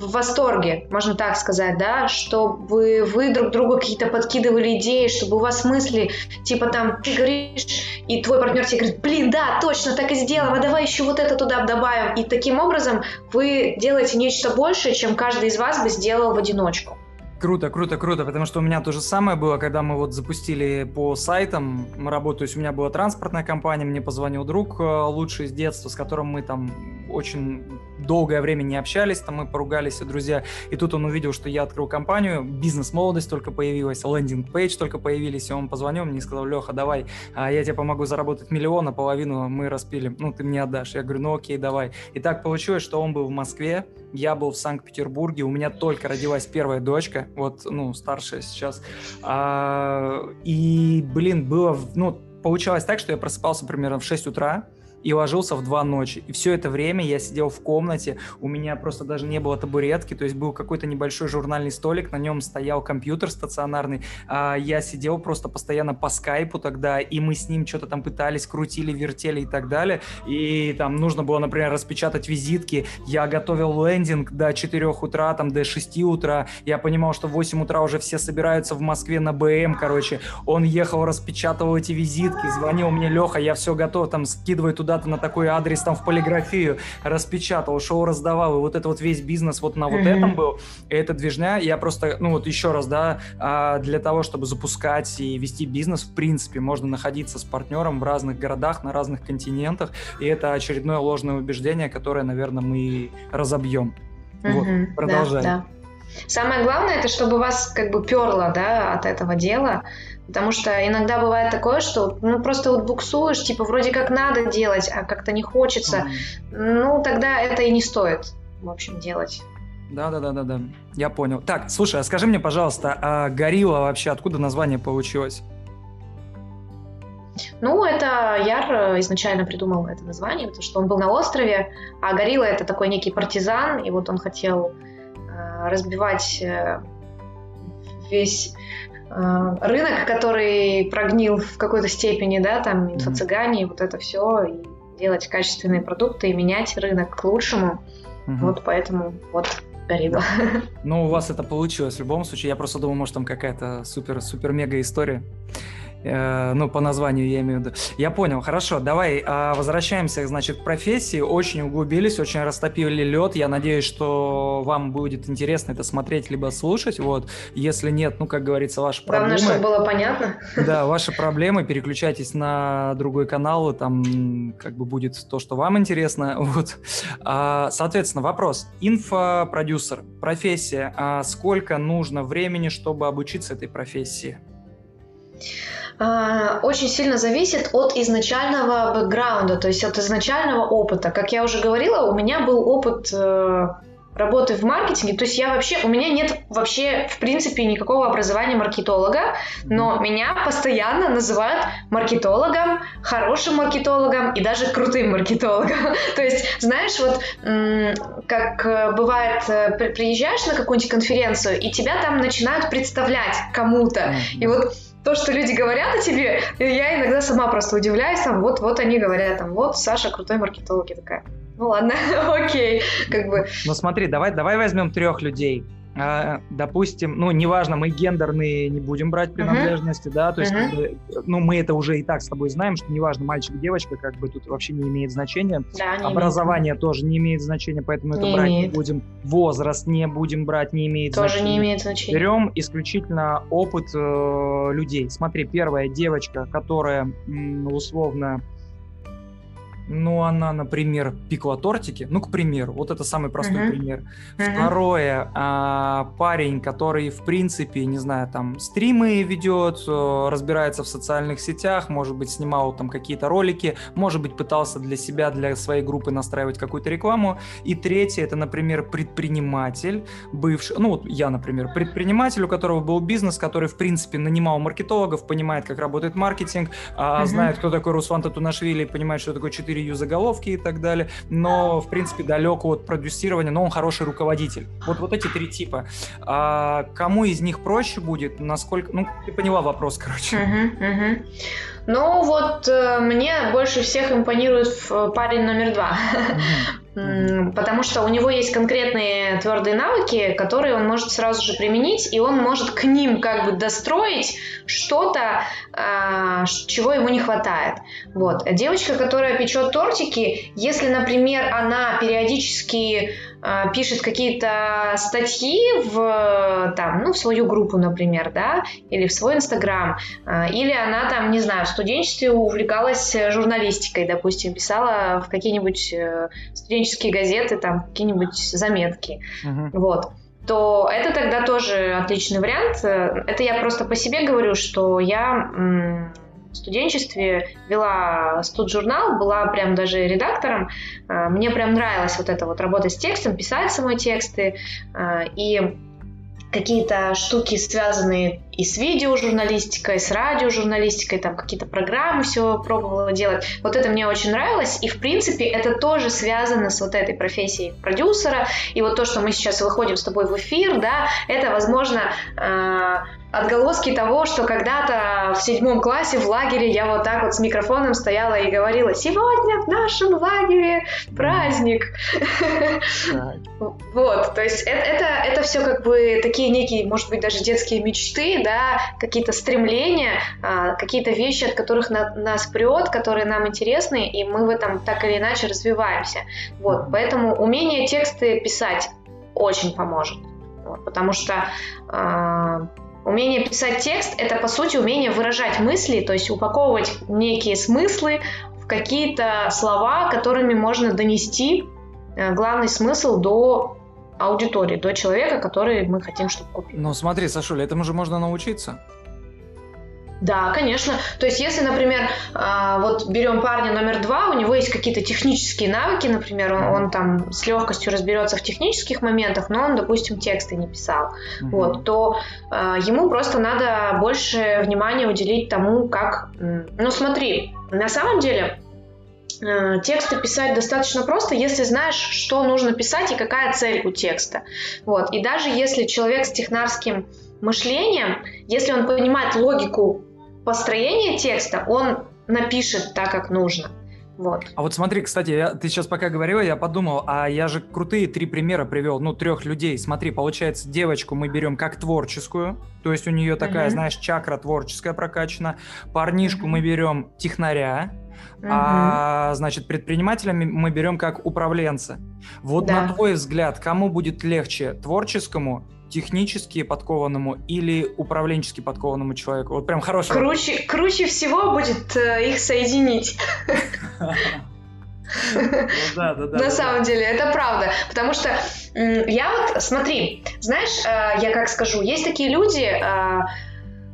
в восторге, можно так сказать, да, чтобы вы друг другу какие-то подкидывали идеи, чтобы у вас мысли, типа там, ты говоришь, и твой партнер тебе говорит, блин, да, точно, так и сделаем, а давай еще вот это туда добавим. И таким образом вы делаете нечто большее, чем каждый из вас бы сделал в одиночку. Круто, круто, круто, потому что у меня то же самое было, когда мы вот запустили по сайтам то есть у меня была транспортная компания, мне позвонил друг э, лучший из детства, с которым мы там очень долгое время не общались, там мы поругались, друзья, и тут он увидел, что я открыл компанию, бизнес-молодость только появилась, лендинг-пейдж только появились, и он позвонил мне и сказал, Леха, давай, а я тебе помогу заработать миллион, а половину мы распилим, ну, ты мне отдашь. Я говорю, ну, окей, давай. И так получилось, что он был в Москве, я был в Санкт-Петербурге, у меня только родилась первая дочка, вот, ну, старшая сейчас. А, и, блин, было, ну, получалось так, что я просыпался примерно в 6 утра, и ложился в два ночи. И все это время я сидел в комнате, у меня просто даже не было табуретки, то есть был какой-то небольшой журнальный столик, на нем стоял компьютер стационарный, а я сидел просто постоянно по скайпу тогда, и мы с ним что-то там пытались, крутили, вертели и так далее, и там нужно было, например, распечатать визитки, я готовил лендинг до 4 утра, там до 6 утра, я понимал, что в 8 утра уже все собираются в Москве на БМ, короче, он ехал, распечатывал эти визитки, звонил мне, Леха, я все готов, там скидывай туда куда-то на такой адрес там в полиграфию распечатал, шоу раздавал, и вот это вот весь бизнес вот на вот mm-hmm. этом был. И эта движня, я просто, ну вот еще раз, да, а, для того, чтобы запускать и вести бизнес, в принципе, можно находиться с партнером в разных городах, на разных континентах, и это очередное ложное убеждение, которое, наверное, мы разобьем. Mm-hmm. Вот, продолжай. Да, да. Самое главное, это чтобы вас как бы перло, да, от этого дела, Потому что иногда бывает такое, что ну просто вот буксуешь, типа вроде как надо делать, а как-то не хочется. Mm. Ну тогда это и не стоит, в общем, делать. Да, да, да, да, да. Я понял. Так, слушай, а скажи мне, пожалуйста, а горилла вообще откуда название получилось? Ну, это Яр изначально придумал это название, потому что он был на острове, а горилла это такой некий партизан, и вот он хотел э, разбивать э, весь Э, рынок, который прогнил в какой-то степени, да, там инфо-цыгане, mm-hmm. вот это все, и делать качественные продукты и менять рынок к лучшему. Mm-hmm. Вот поэтому вот горилла. Ну, у вас это получилось в любом случае. Я просто думал, может, там какая-то супер-супер-мега история. Э, ну, по названию я имею в виду. Я понял, хорошо, давай э, возвращаемся, значит, к профессии. Очень углубились, очень растопили лед. Я надеюсь, что вам будет интересно это смотреть либо слушать. Вот, если нет, ну, как говорится, ваши Главное, проблемы. чтобы было понятно. Да, ваши проблемы, переключайтесь на другой канал, и там как бы будет то, что вам интересно. (laughs) Вот. А, соответственно, вопрос. Инфопродюсер, профессия. А сколько нужно времени, чтобы обучиться этой профессии? А, очень сильно зависит от изначального бэкграунда, то есть от изначального опыта. Как я уже говорила, у меня был опыт э, работы в маркетинге, то есть я вообще, у меня нет вообще в принципе никакого образования маркетолога, но меня постоянно называют маркетологом, хорошим маркетологом и даже крутым маркетологом. (laughs) То есть, знаешь, вот как э, бывает, э, приезжаешь на какую-нибудь конференцию, и тебя там начинают представлять кому-то, и вот то, что люди говорят о тебе, я иногда сама просто удивляюсь, там, вот, вот они говорят, там, вот Саша крутой маркетолог, я такая, ну ладно, (laughs) окей, как бы. Ну смотри, давай, давай возьмем трех людей, допустим, ну, неважно, мы гендерные не будем брать принадлежности, uh-huh. да, то есть, uh-huh. ну, мы это уже и так с тобой знаем, что неважно, мальчик, девочка, как бы тут вообще не имеет значения. Да, не Образование имеет. тоже не имеет значения, поэтому не это брать имеет. не будем. Возраст не будем брать, не имеет тоже значения. не имеет значения. Берем исключительно опыт э, людей. Смотри, первая девочка, которая условно ну, она, например, пекла тортики, ну, к примеру, вот это самый простой uh-huh. пример. Uh-huh. Второе, а, парень, который, в принципе, не знаю, там, стримы ведет, э, разбирается в социальных сетях, может быть, снимал там какие-то ролики, может быть, пытался для себя, для своей группы настраивать какую-то рекламу. И третье, это, например, предприниматель, бывший, ну, вот я, например, предприниматель, у которого был бизнес, который, в принципе, нанимал маркетологов, понимает, как работает маркетинг, uh-huh. знает, кто такой Руслан Татунашвили, понимает, что такое 4 переюз заголовки и так далее, но, в принципе, далек от продюсирования, но он хороший руководитель. Вот, вот эти три типа. А кому из них проще будет, насколько... Ну, ты поняла вопрос, короче. Uh-huh, uh-huh. Ну вот э, мне больше всех импонирует парень номер два, (laughs) потому что у него есть конкретные твердые навыки, которые он может сразу же применить, и он может к ним как бы достроить что-то, э, чего ему не хватает. Вот. Девочка, которая печет тортики, если, например, она периодически пишет какие-то статьи в, там, ну, в свою группу, например, да, или в свой Инстаграм, а, или она там, не знаю, в студенчестве увлекалась журналистикой, допустим, писала в какие-нибудь э, студенческие газеты, там, какие-нибудь заметки, uh-huh. вот то это тогда тоже отличный вариант. Это я просто по себе говорю, что я студенчестве вела студ-журнал, была прям даже редактором. А, мне прям нравилась вот эта вот работа с текстом, писать самой тексты. А, и какие-то штуки, связанные и с видеожурналистикой, и с радиожурналистикой, там какие-то программы все пробовала делать. Вот это мне очень нравилось, и в принципе это тоже связано с вот этой профессией продюсера, и вот то, что мы сейчас выходим с тобой в эфир, да, это, возможно, а, отголоски того, что когда-то в седьмом классе в лагере я вот так вот с микрофоном стояла и говорила, сегодня в нашем лагере праздник. Вот, то есть это, это все как бы такие некие, может быть, даже детские мечты, да, какие-то стремления, а, какие-то вещи, от которых нас прет, которые нам интересны, и мы в этом так или иначе развиваемся. Вот, поэтому умение тексты писать очень поможет. Вот, потому что э, Умение писать текст – это, по сути, умение выражать мысли, то есть упаковывать некие смыслы в какие-то слова, которыми можно донести э, главный смысл до аудитории, до человека, который мы хотим, чтобы купил. Ну смотри, Сашуля, этому же можно научиться. Да, конечно. То есть, если, например, а, вот берем парня номер два, у него есть какие-то технические навыки, например, он, он там с легкостью разберется в технических моментах, но он, допустим, тексты не писал, mm-hmm. вот, то а, ему просто надо больше внимания уделить тому, как... Ну, смотри, на самом деле а, тексты писать достаточно просто, если знаешь, что нужно писать и какая цель у текста. Вот. И даже если человек с технарским мышлением, если он понимает логику построение текста он напишет так, как нужно. Вот. А вот смотри, кстати, я, ты сейчас пока говорила, я подумал, а я же крутые три примера привел, ну, трех людей. Смотри, получается, девочку мы берем как творческую, то есть у нее такая, uh-huh. знаешь, чакра творческая прокачана. Парнишку uh-huh. мы берем технаря, uh-huh. а, значит, предпринимателями мы берем как управленца. Вот да. на твой взгляд, кому будет легче, творческому технически подкованному или управленчески подкованному человеку? Вот прям хороший круче, вопрос. круче всего будет э, их соединить. Ну На самом деле, это правда. Потому что я вот, смотри, знаешь, э, я как скажу, есть такие люди, э,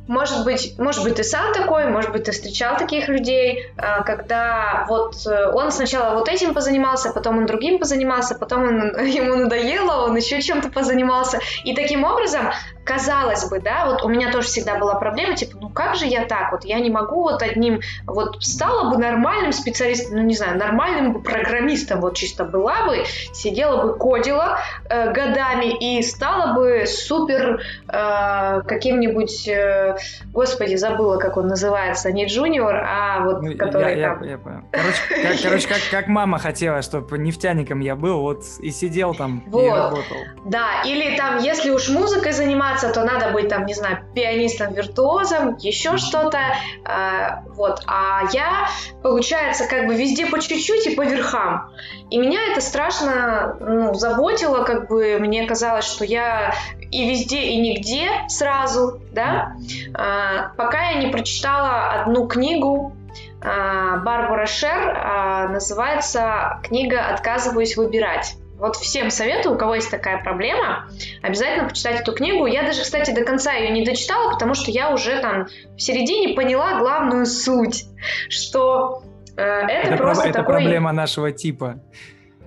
может быть, может быть, ты сам такой, может быть, ты встречал таких людей, а, когда вот э, он сначала вот этим позанимался, потом он другим позанимался, потом он, (laughs) ему надоело, он еще чем-то позанимался. И таким образом казалось бы, да, вот у меня тоже всегда была проблема, типа, ну как же я так, вот я не могу вот одним, вот стала бы нормальным специалистом, ну не знаю, нормальным бы программистом, вот чисто была бы, сидела бы, кодила э, годами и стала бы супер э, каким-нибудь, э, господи, забыла, как он называется, не джуниор, а вот ну, который я, там... Я, я понял. Короче, как, короче как, как мама хотела, чтобы нефтяником я был, вот и сидел там вот. и работал. Да, или там, если уж музыкой заниматься, заниматься, то надо быть там, не знаю, пианистом, виртуозом, еще что-то. Э, вот. А я, получается, как бы везде по чуть-чуть и по верхам. И меня это страшно ну, заботило, как бы мне казалось, что я и везде, и нигде сразу, да, э, пока я не прочитала одну книгу э, Барбара Шер, называется книга «Отказываюсь выбирать». Вот всем советую, у кого есть такая проблема, обязательно почитать эту книгу. Я даже, кстати, до конца ее не дочитала, потому что я уже там в середине поняла главную суть, что э, это, это просто это такой... проблема нашего типа.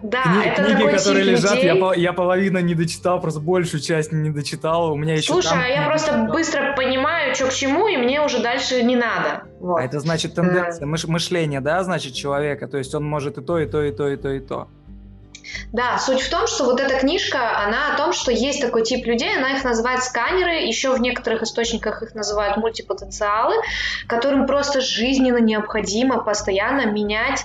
Да, Кни- это книги, такой которые тип лежат, людей. я, я половину не дочитал, просто большую часть не дочитал. У меня еще Слушай, там а я просто быстро понимаю, что к чему, и мне уже дальше не надо. Вот. А это значит тенденция мыш- мышления, да, значит, человека. То есть он может и то, и то, и то, и то, и то. Да, суть в том, что вот эта книжка, она о том, что есть такой тип людей, она их называет сканеры, еще в некоторых источниках их называют мультипотенциалы, которым просто жизненно необходимо постоянно менять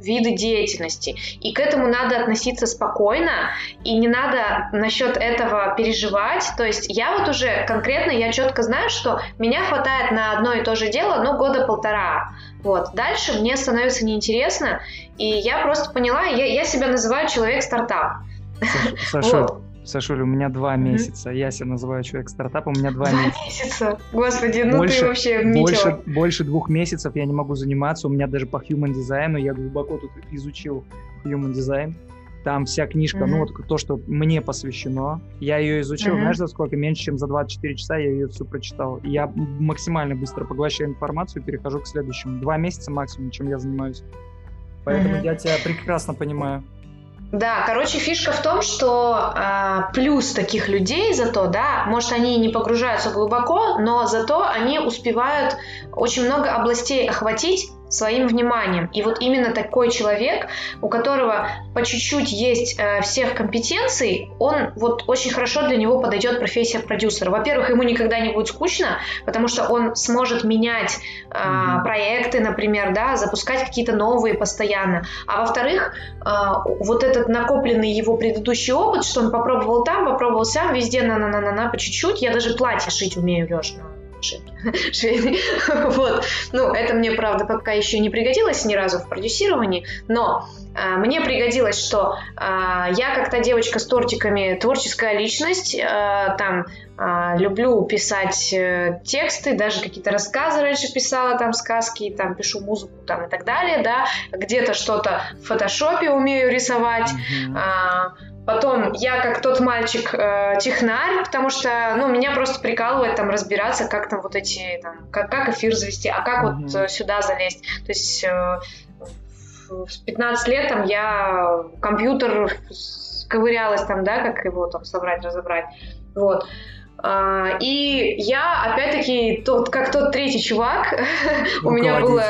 виды деятельности. И к этому надо относиться спокойно, и не надо насчет этого переживать. То есть я вот уже конкретно, я четко знаю, что меня хватает на одно и то же дело, ну, года полтора. Вот. Дальше мне становится неинтересно, и я просто поняла, я, я себя называю человек-стартап. Саш- (laughs) Сашуль, Вот. Сашуль, у меня два месяца. Я себя называю человек стартап, у меня два Два месяца. месяца. Господи, ну Больше- ты вообще Больше, больше двух месяцев я не могу заниматься. У меня даже по human дизайну я глубоко тут изучил human дизайн. Там вся книжка, Мгм. ну вот то, что мне посвящено. Я ее изучил, Мгм. знаешь, за сколько? Меньше, чем за 24 часа я ее всю прочитал. И я максимально быстро поглощаю информацию и перехожу к следующему. Два месяца максимум, чем я занимаюсь. Поэтому Мгм. я тебя прекрасно понимаю. Да, короче, фишка в том, что а, плюс таких людей зато, да, может, они не погружаются глубоко, но зато они успевают очень много областей охватить своим вниманием. И вот именно такой человек, у которого по чуть-чуть есть э, всех компетенций, он вот очень хорошо для него подойдет профессия продюсера. Во-первых, ему никогда не будет скучно, потому что он сможет менять э, Мгм. проекты, например, да, запускать какие-то новые постоянно. А во-вторых, а, вот этот накопленный его предыдущий опыт, что он попробовал там, попробовал сам, везде на-на-на-на-на по чуть-чуть. Я даже платье шить умею, Леш, швейной. (laughs) Вот. Ну, это мне, правда, пока еще не пригодилось ни разу в продюсировании, но а, мне пригодилось, что а, я как то девочка с тортиками, творческая личность, а, там люблю писать тексты, даже какие-то рассказы раньше писала, там сказки, там пишу музыку, там и так далее, да, где-то что-то в фотошопе умею рисовать, Мгм. Потом я как тот мальчик э, технарь, потому что, ну, меня просто прикалывает там разбираться, как там вот эти, там, как, как эфир завести, а как Мгм. вот э, сюда залезть. То есть э, в в 15 лет там я компьютер ковырялась там, да, как его там собрать, разобрать. Вот. А, И я, опять-таки, тот, как тот третий чувак, (laughs) у меня было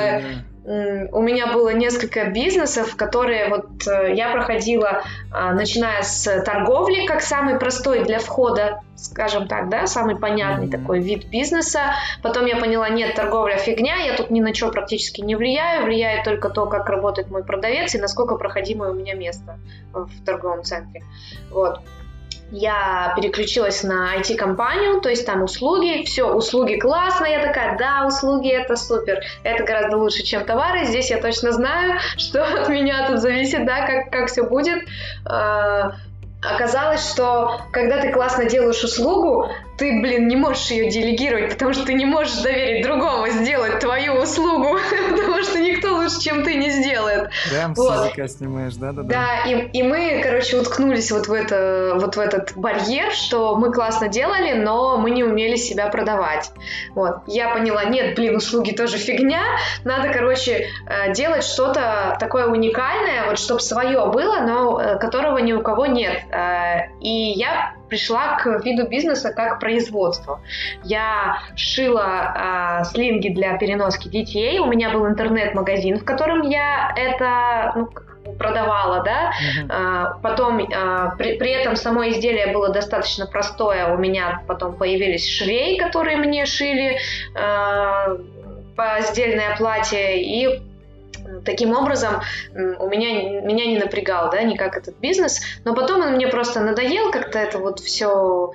У меня было несколько бизнесов, которые вот э, я проходила, а, начиная с торговли, как самый простой для входа, скажем так, да, самый понятный такой вид бизнеса. Потом я поняла, нет, торговля фигня, я тут ни на что практически не влияю, влияет только то, как работает мой продавец и насколько проходимое у меня место в торговом центре. Вот я переключилась на IT-компанию, то есть там услуги, все, услуги классно, я такая, да, услуги это супер, это гораздо лучше, чем товары, здесь я точно знаю, (laughs) что от меня тут зависит, да, как, как все будет. А, Оказалось, что когда ты классно делаешь услугу, ты, блин, не можешь ее делегировать, потому что ты не можешь доверить другому сделать твою услугу, (laughs) потому что никто лучше, чем ты, не сделает. Прям с Вот. языка снимаешь, да-да-да? Да, и, и мы, короче, уткнулись вот в, это, вот в этот барьер, что мы классно делали, но мы не умели себя продавать. Вот. Я поняла, нет, блин, услуги тоже фигня, надо, короче, э, делать что-то такое уникальное, вот чтобы свое было, но э, которого ни у кого нет. Э, И я пришла к виду бизнеса как производство. Я шила а, слинги для переноски детей. У меня был интернет-магазин, в котором я это ну, продавала, да. А, Потом а, при, при этом само изделие было достаточно простое. У меня потом появились швей, которые мне шили а, поздельное платье и Таким образом, у меня, меня не напрягал, да, никак этот бизнес, но потом он мне просто надоел, как-то это вот все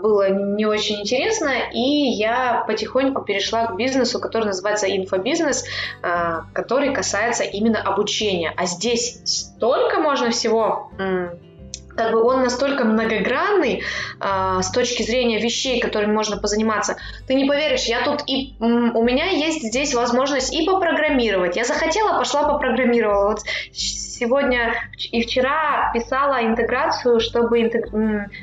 было не очень интересно, и я потихоньку перешла к бизнесу, который называется инфобизнес, а, который касается именно обучения. А здесь столько можно всего как бы он настолько многогранный а, с точки зрения вещей, которыми можно позаниматься. Ты не поверишь, я тут и у меня есть здесь возможность и попрограммировать. Я захотела, пошла попрограммировала. Вот сегодня и вчера писала интеграцию, чтобы интег...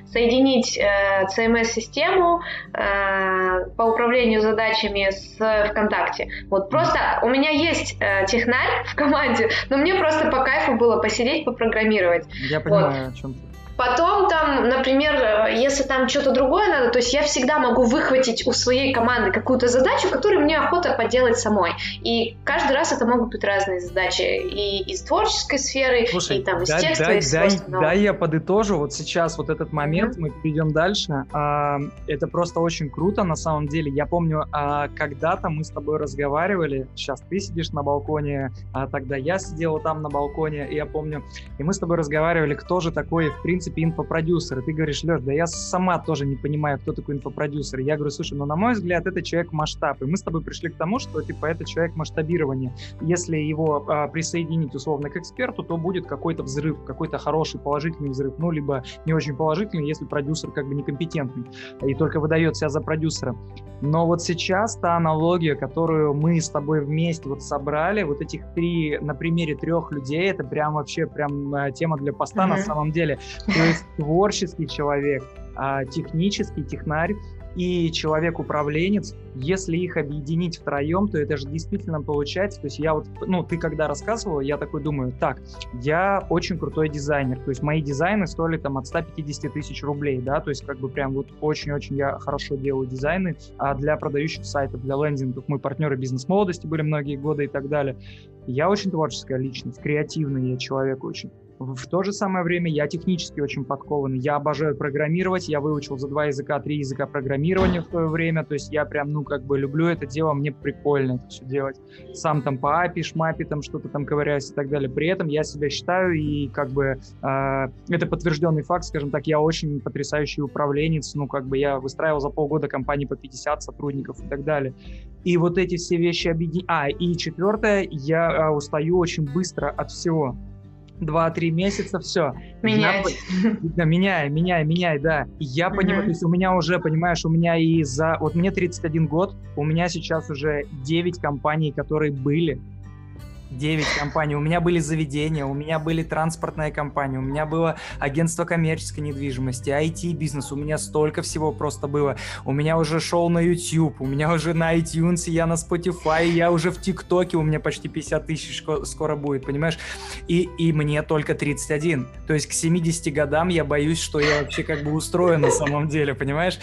соединить э, CMS-систему э, по управлению задачами с ВКонтакте. Вот просто у меня есть э, технарь в команде, но мне просто по кайфу было посидеть, попрограммировать. Я понимаю, вот. о чем ты. Потом там, например, если там что-то другое надо, то есть я всегда могу выхватить у своей команды какую-то задачу, которую мне охота поделать самой. И каждый раз это могут быть разные задачи и из творческой сферы, Слушай, и там из дай, текста, дай, из дай, дай я подытожу вот сейчас вот этот момент, mm-hmm. мы перейдем дальше. А, это просто очень круто на самом деле. Я помню, а, когда-то мы с тобой разговаривали, сейчас ты сидишь на балконе, а тогда я сидела там на балконе, и я помню, и мы с тобой разговаривали, кто же такой, в принципе, принципе, инфопродюсер. И ты говоришь, Леш, да я сама тоже не понимаю, кто такой инфопродюсер. Я говорю, слушай, ну, на мой взгляд, это человек масштаб. И мы с тобой пришли к тому, что, типа, это человек масштабирования. Если его а, присоединить, условно, к эксперту, то будет какой-то взрыв, какой-то хороший положительный взрыв, ну, либо не очень положительный, если продюсер как бы некомпетентный и только выдает себя за продюсера. Но вот сейчас та аналогия, которую мы с тобой вместе вот собрали, вот этих три, на примере трех людей, это прям вообще прям а, тема для поста mm-hmm. на самом деле. То есть творческий человек, а, технический технарь и человек-управленец, если их объединить втроем, то это же действительно получается. То есть я вот, ну, ты когда рассказывал, я такой думаю, так, я очень крутой дизайнер, то есть мои дизайны стоили там от 150 тысяч рублей, да, то есть как бы прям вот очень-очень я хорошо делаю дизайны а для продающих сайтов, для лендингов. Мы партнеры бизнес-молодости были многие годы и так далее. Я очень творческая личность, креативный я человек очень. В то же самое время я технически очень подкованный. Я обожаю программировать. Я выучил за два языка, три языка программирования в свое время. То есть я прям, ну, как бы люблю это дело. Мне прикольно это все делать. Сам там по API, шмапи, там что-то там ковыряюсь и так далее. При этом я себя считаю и как бы э, это подтвержденный факт, скажем так, я очень потрясающий управленец. Ну, как бы я выстраивал за полгода компании по 50 сотрудников и так далее. И вот эти все вещи объединить. А, и четвертое, я э, устаю очень быстро от всего два-три месяца, все. Менять. да, меняй, меняй, меняй, да. Я понимаю, то есть у меня уже, понимаешь, у меня и за... Вот мне 31 год, у меня сейчас уже 9 компаний, которые были, 9 компаний. У меня были заведения, у меня были транспортная компания, у меня было агентство коммерческой недвижимости, IT-бизнес, у меня столько всего просто было. У меня уже шоу на YouTube, у меня уже на iTunes, я на Spotify, я уже в ТикТоке, у меня почти 50 тысяч скоро будет, понимаешь? И, и мне только 31. То есть к 70 годам я боюсь, что я вообще как бы устроен на самом деле, понимаешь?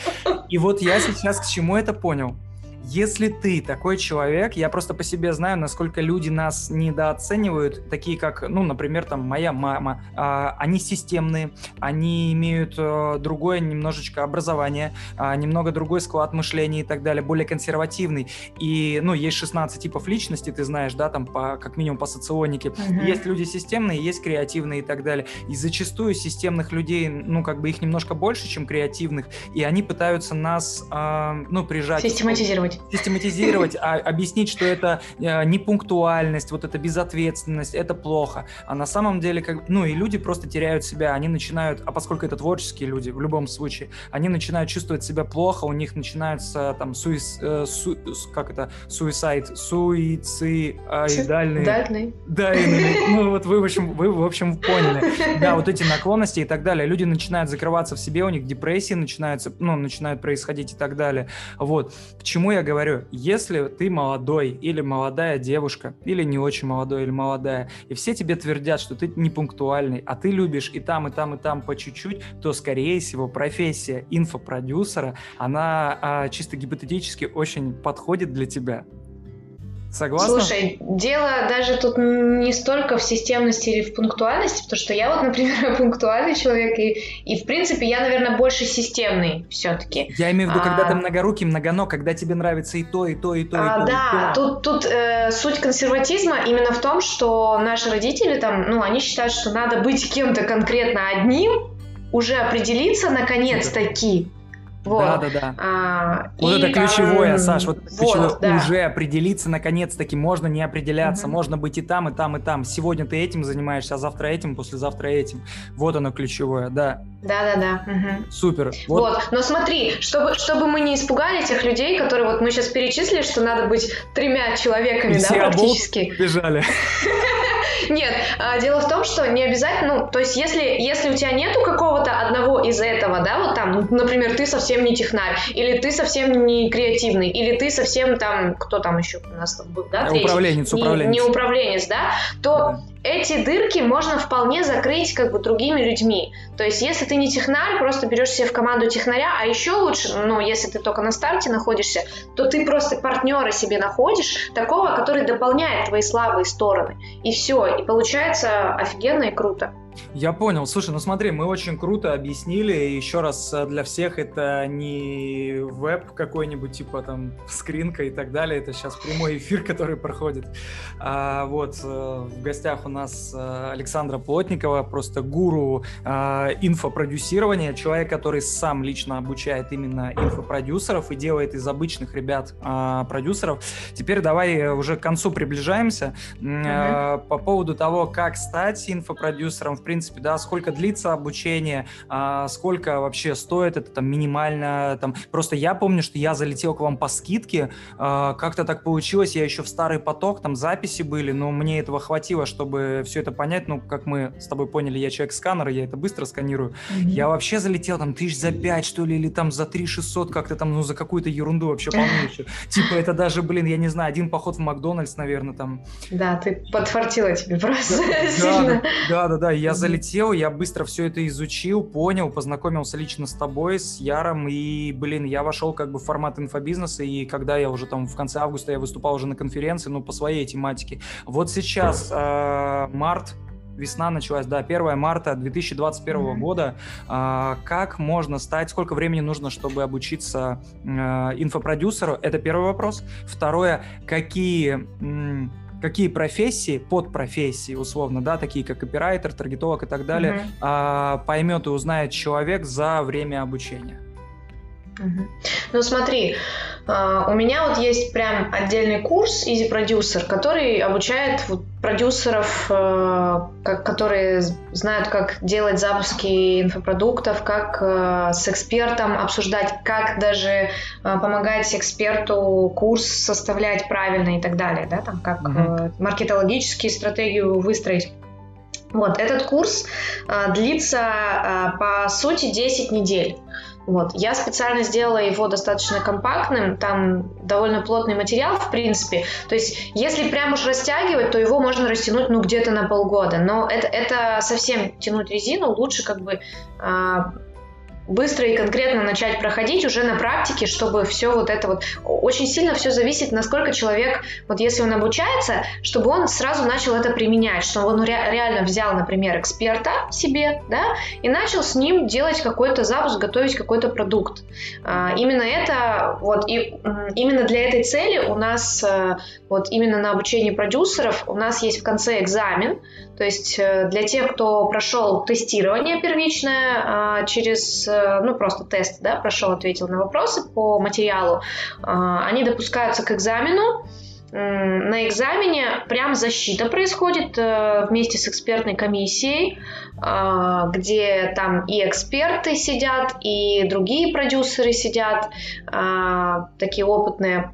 И вот я сейчас к чему это понял? Если ты такой человек, я просто по себе знаю, насколько люди нас недооценивают, такие как, ну, например, там моя мама, а, они системные, они имеют а, другое немножечко образование, а, немного другой склад мышления и так далее, более консервативный. И, ну, есть 16 типов личности, ты знаешь, да, там по, как минимум по соционике. Uh-huh. Есть люди системные, есть креативные и так далее. И зачастую системных людей, ну, как бы их немножко больше, чем креативных, и они пытаются нас, а, ну, прижать. Систематизировать систематизировать. Систематизировать, а объяснить, что это э, непунктуальность, вот это безответственность, это плохо. А на самом деле, как, ну и люди просто теряют себя, они начинают, а поскольку это творческие люди, в любом случае, они начинают чувствовать себя плохо, у них начинается там суис, э, су, как это, суицид, суицидальный. Дальный. Да, ну вот вы в общем, вы в общем поняли. Да, вот эти наклонности и так далее. Люди начинают закрываться в себе, у них депрессии начинаются, ну, начинают происходить и так далее. Вот. К чему я говорю, если ты молодой или молодая девушка, или не очень молодой или молодая, и все тебе твердят, что ты не пунктуальный, а ты любишь и там, и там, и там по чуть-чуть, то, скорее всего, профессия инфопродюсера, она а, чисто гипотетически очень подходит для тебя. Согласна? Слушай, дело даже тут не столько в системности или в пунктуальности, потому что я вот, например, (laughs) пунктуальный человек, и, и в принципе я, наверное, больше системный все-таки. Я имею в виду, а... когда ты многорукий, многоног, когда тебе нравится и то, и то, и то, а, и то. Да, и то. тут, тут э, суть консерватизма именно в том, что наши родители там, ну, они считают, что надо быть кем-то конкретно одним, уже определиться наконец-таки. Вот. Да, да, да. А, вот и, это ключевое, а, Саш, вот, вот ключевое. Да. Уже определиться наконец-таки, можно не определяться, угу. можно быть и там, и там, и там. Сегодня ты этим занимаешься, а завтра этим, послезавтра этим. Вот оно ключевое, да. Да, да, да. Угу. Супер. Вот. вот, но смотри, чтобы, чтобы мы не испугали тех людей, которые вот мы сейчас перечислили, что надо быть тремя человеками, и да, все практически. Бежали. (laughs) Нет, а, дело в том, что не обязательно, ну, то есть если, если у тебя нету какого-то одного из этого, да, вот там, ну, например, ты совсем не технарь, или ты совсем не креативный, или ты совсем там, кто там еще у нас там был, да? Управленец, управленец. Не, не управленец, да, то да эти дырки можно вполне закрыть как бы другими людьми. То есть, если ты не технарь, просто берешь себе в команду технаря, а еще лучше, ну, если ты только на старте находишься, то ты просто партнера себе находишь, такого, который дополняет твои слабые стороны. И все, и получается офигенно и круто. Я понял. Слушай, ну смотри, мы очень круто объяснили. Еще раз э, для всех это не веб какой-нибудь, типа там скринка и так далее. Это сейчас прямой эфир, (laughs) который проходит. А, вот э, в гостях у нас э, Александра Плотникова, просто гуру а, инфопродюсирования, человек, который сам лично обучает именно инфопродюсеров и делает из обычных ребят а, продюсеров. Теперь давай уже к концу приближаемся. Mm-hmm. А, по поводу того, как стать инфопродюсером, в принципе, да, сколько длится обучение, а, сколько вообще стоит это там минимально, там, просто я помню, что я залетел к вам по скидке, а, как-то так получилось, я еще в старый поток, там записи были, но мне этого хватило, чтобы все это понять, ну, как мы с тобой поняли, я человек-сканер, я это быстро сканирую, mm-hmm. я вообще залетел там тысяч за пять, что ли, или там за три шестьсот, как-то там, ну, за какую-то ерунду вообще (laughs) полнейшую. Типа это даже, блин, я не знаю, один поход в Макдональдс, наверное, там. Да, ты подфартила тебе просто (laughs) сильно. Да, да, да, я я залетел, я быстро все это изучил, понял, познакомился лично с тобой, с Яром, и, блин, я вошел как бы в формат инфобизнеса, и когда я уже там в конце августа я выступал уже на конференции, ну, по своей тематике. Вот сейчас э, март, весна началась, да, 1 марта 2021 mm-hmm. года. А, как можно стать, сколько времени нужно, чтобы обучиться а, инфопродюсеру? Это первый вопрос. Второе, какие какие профессии, подпрофессии, условно, да, такие как копирайтер, таргетолог и так далее, угу. поймет и узнает человек за время обучения. Ну смотри, а, у меня вот есть прям отдельный курс Easy Producer, который обучает вот продюсеров, э, которые знают, как делать запуски инфопродуктов, как э, с экспертом обсуждать, как даже э, помогать эксперту курс составлять правильно и так далее, да, там как mm-hmm. маркетологические стратегию выстроить. Вот, этот курс длится, по сути, 10 недель. Вот. Я специально сделала его достаточно компактным, там довольно плотный материал, в принципе. То есть, если прям уж растягивать, то его можно растянуть, ну, где-то на полгода. Но это, это совсем тянуть резину, лучше как бы а, быстро и конкретно начать проходить уже на практике, чтобы все вот это вот... Очень сильно все зависит, насколько человек, вот если он обучается, чтобы он сразу начал это применять, что он ре- реально взял, например, эксперта себе, да, и начал с ним делать какой-то запуск, готовить какой-то продукт. А, именно это, вот, и именно для этой цели у нас, э, вот именно на обучении продюсеров, у нас есть в конце экзамен, то есть э, для тех, кто прошел тестирование первичное а, через Э, ну, просто тест, да, прошел, ответил на вопросы по материалу, э, они допускаются к экзамену, на экзамене прям защита происходит э, вместе с экспертной комиссией, где там и эксперты сидят, и другие продюсеры сидят, такие опытные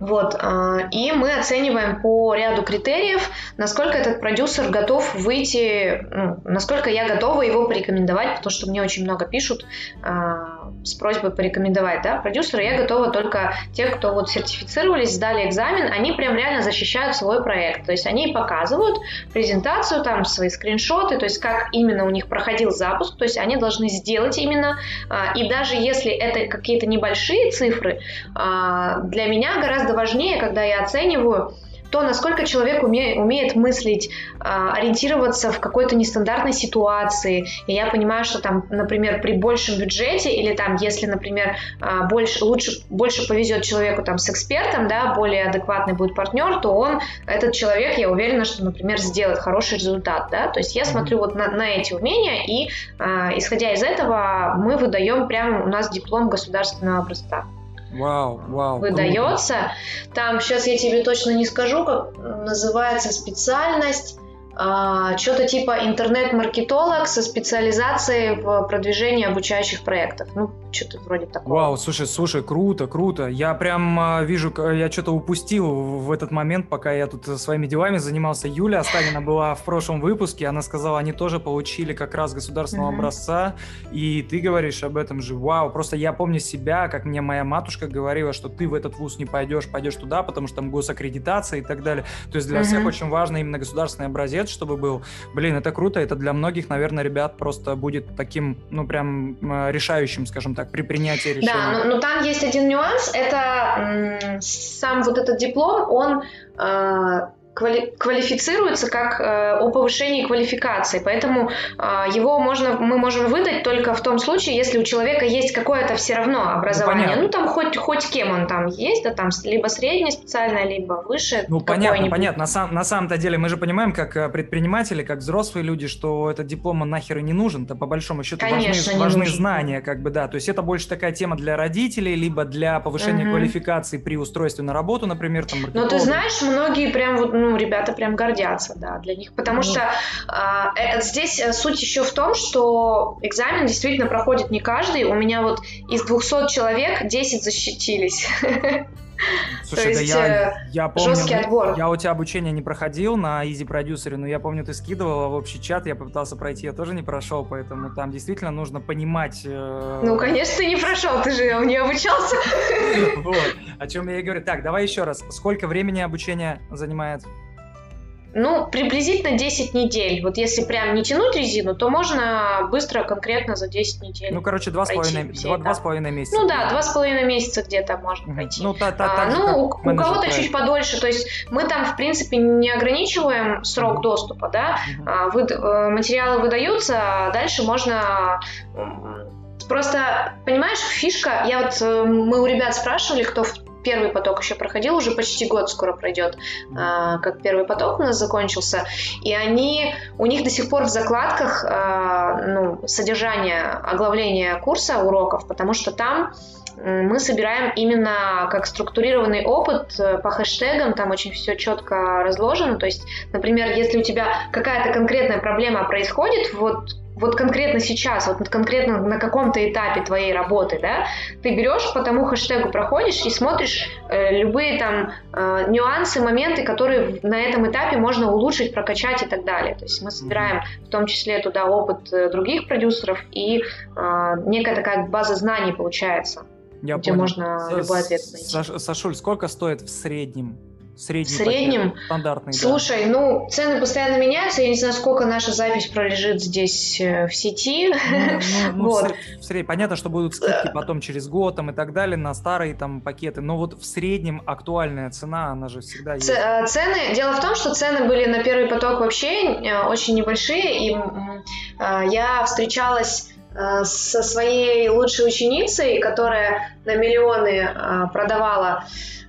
вот, а, и мы оцениваем по ряду критериев, насколько этот продюсер готов выйти, ну, насколько я готова его порекомендовать, потому что мне очень много пишут а, с просьбой порекомендовать, да, продюсера. Я готова только тех, кто вот сертифицировались, сдали экзамен, они прям реально защищают свой проект. То есть они показывают презентацию, там свои скриншоты, то есть как именно у них проходил запуск, то есть они должны сделать именно, а, и даже если это какие-то небольшие цифры, для меня гораздо важнее, когда я оцениваю то, насколько человек уме, умеет мыслить, э, ориентироваться в какой-то нестандартной ситуации. И я понимаю, что там, например, при большем бюджете или там, если, например, э, больше, лучше, больше повезет человеку там с экспертом, да, более адекватный будет партнер, то он, этот человек, я уверена, что, например, сделает хороший результат, да. То есть я смотрю вот на, на эти умения и, э, исходя из этого, мы выдаем прямо у нас диплом государственного образца. Вау, вау. Выдается. Круто. Там, сейчас я тебе точно не скажу, как называется специальность. А, что-то типа интернет-маркетолог со специализацией в продвижении обучающих проектов. Ну, что-то вроде такого. Вау, слушай, слушай, круто, круто. Я прям а, вижу, я что-то упустил в этот момент, пока я тут своими делами занимался. Юля Останина была в прошлом выпуске, она сказала, они тоже получили как раз государственного mm-hmm. образца, и ты говоришь об этом же. Вау, просто я помню себя, как мне моя матушка говорила, что ты в этот вуз не пойдешь, пойдешь туда, потому что там госаккредитация и так далее. То есть для mm-hmm. всех очень важно именно государственный образец, чтобы был. Блин, это круто, это для многих, наверное, ребят просто будет таким, ну, прям решающим, скажем так, при принятии решения. Да, но, но там есть один нюанс, это сам вот этот диплом, он э, квали- квалифицируется как э, о повышении квалификации, поэтому э, его можно, мы можем выдать только в том случае, если у человека есть какое-то все равно образование. Ну, ну там хоть, хоть кем он там есть, да, там либо среднее специальное, либо высшее. Ну, понятно, понятно. На, сам, на самом-то деле мы же понимаем, как э, предприниматели, как взрослые люди, что этот диплом он нахер и не нужен, то по большому счету Конечно, важны, важны знания, как бы, да. То есть это больше такая тема для родителей, либо для повышения угу. квалификации при устройстве на работу, например, там. Но ты знаешь, многие прям вот ну, ребята прям гордятся, да, для них. Потому что а, э, здесь э, суть еще в том, что экзамен действительно проходит не каждый. У меня вот из 200 человек 10 защитились. (laughs) Слушай, То да есть, я, э, я помню, жесткий отбор. Я у тебя обучение не проходил на Easy Producer, но я помню, ты скидывала в общий чат, я попытался пройти, я тоже не прошел, поэтому там действительно нужно понимать... Э... Ну, конечно, ты не прошел, ты же не обучался. (laughs) Вот, о чем я и говорю. Так, давай еще раз. Сколько времени обучение занимает? Ну, приблизительно 10 недель. Вот если прям не тянуть резину, то можно быстро, конкретно за 10 недель. Ну, короче, два с половиной два, два с половиной месяца. Ну да, два с половиной месяца где-то можно угу. пройти. Ну, та, та, а, же, ну у, у кого-то чуть подольше. То есть мы там, в принципе, не ограничиваем срок доступа, да. Угу. А, вы, э, материалы выдаются, а дальше можно Просто, понимаешь, фишка, я вот, э, мы у ребят спрашивали, кто в первый поток еще проходил, уже почти год скоро пройдет, а, как первый поток у нас закончился, и они, у них до сих пор в закладках а, ну, содержание оглавления курса уроков, потому что там мы собираем именно как структурированный опыт э, по хэштегам, там очень все четко разложено, то есть, например, если у тебя какая-то конкретная проблема происходит, вот вот конкретно сейчас, вот конкретно на каком-то этапе твоей работы, да, ты берешь по тому хэштегу проходишь и смотришь э, любые там э, нюансы, моменты, которые на этом этапе можно улучшить, прокачать и так далее. То есть мы собираем в том числе туда опыт э, других продюсеров и э, некая такая база знаний получается, Я где понял. можно любой ответ найти. Сашуль, сколько стоит в среднем Средний в среднем? Пакет, стандартный, Слушай, да. ну, цены постоянно меняются. Я не знаю, сколько наша запись пролежит здесь э, в сети. Ну, ну, ну, (laughs) вот. в сред... Понятно, что будут скидки потом через год там, и так далее на старые там пакеты. Но вот в среднем актуальная цена, она же всегда есть. Э, цены... Дело в том, что цены были на первый поток вообще э, очень небольшие. И я встречалась со своей лучшей ученицей, которая на миллионы продавала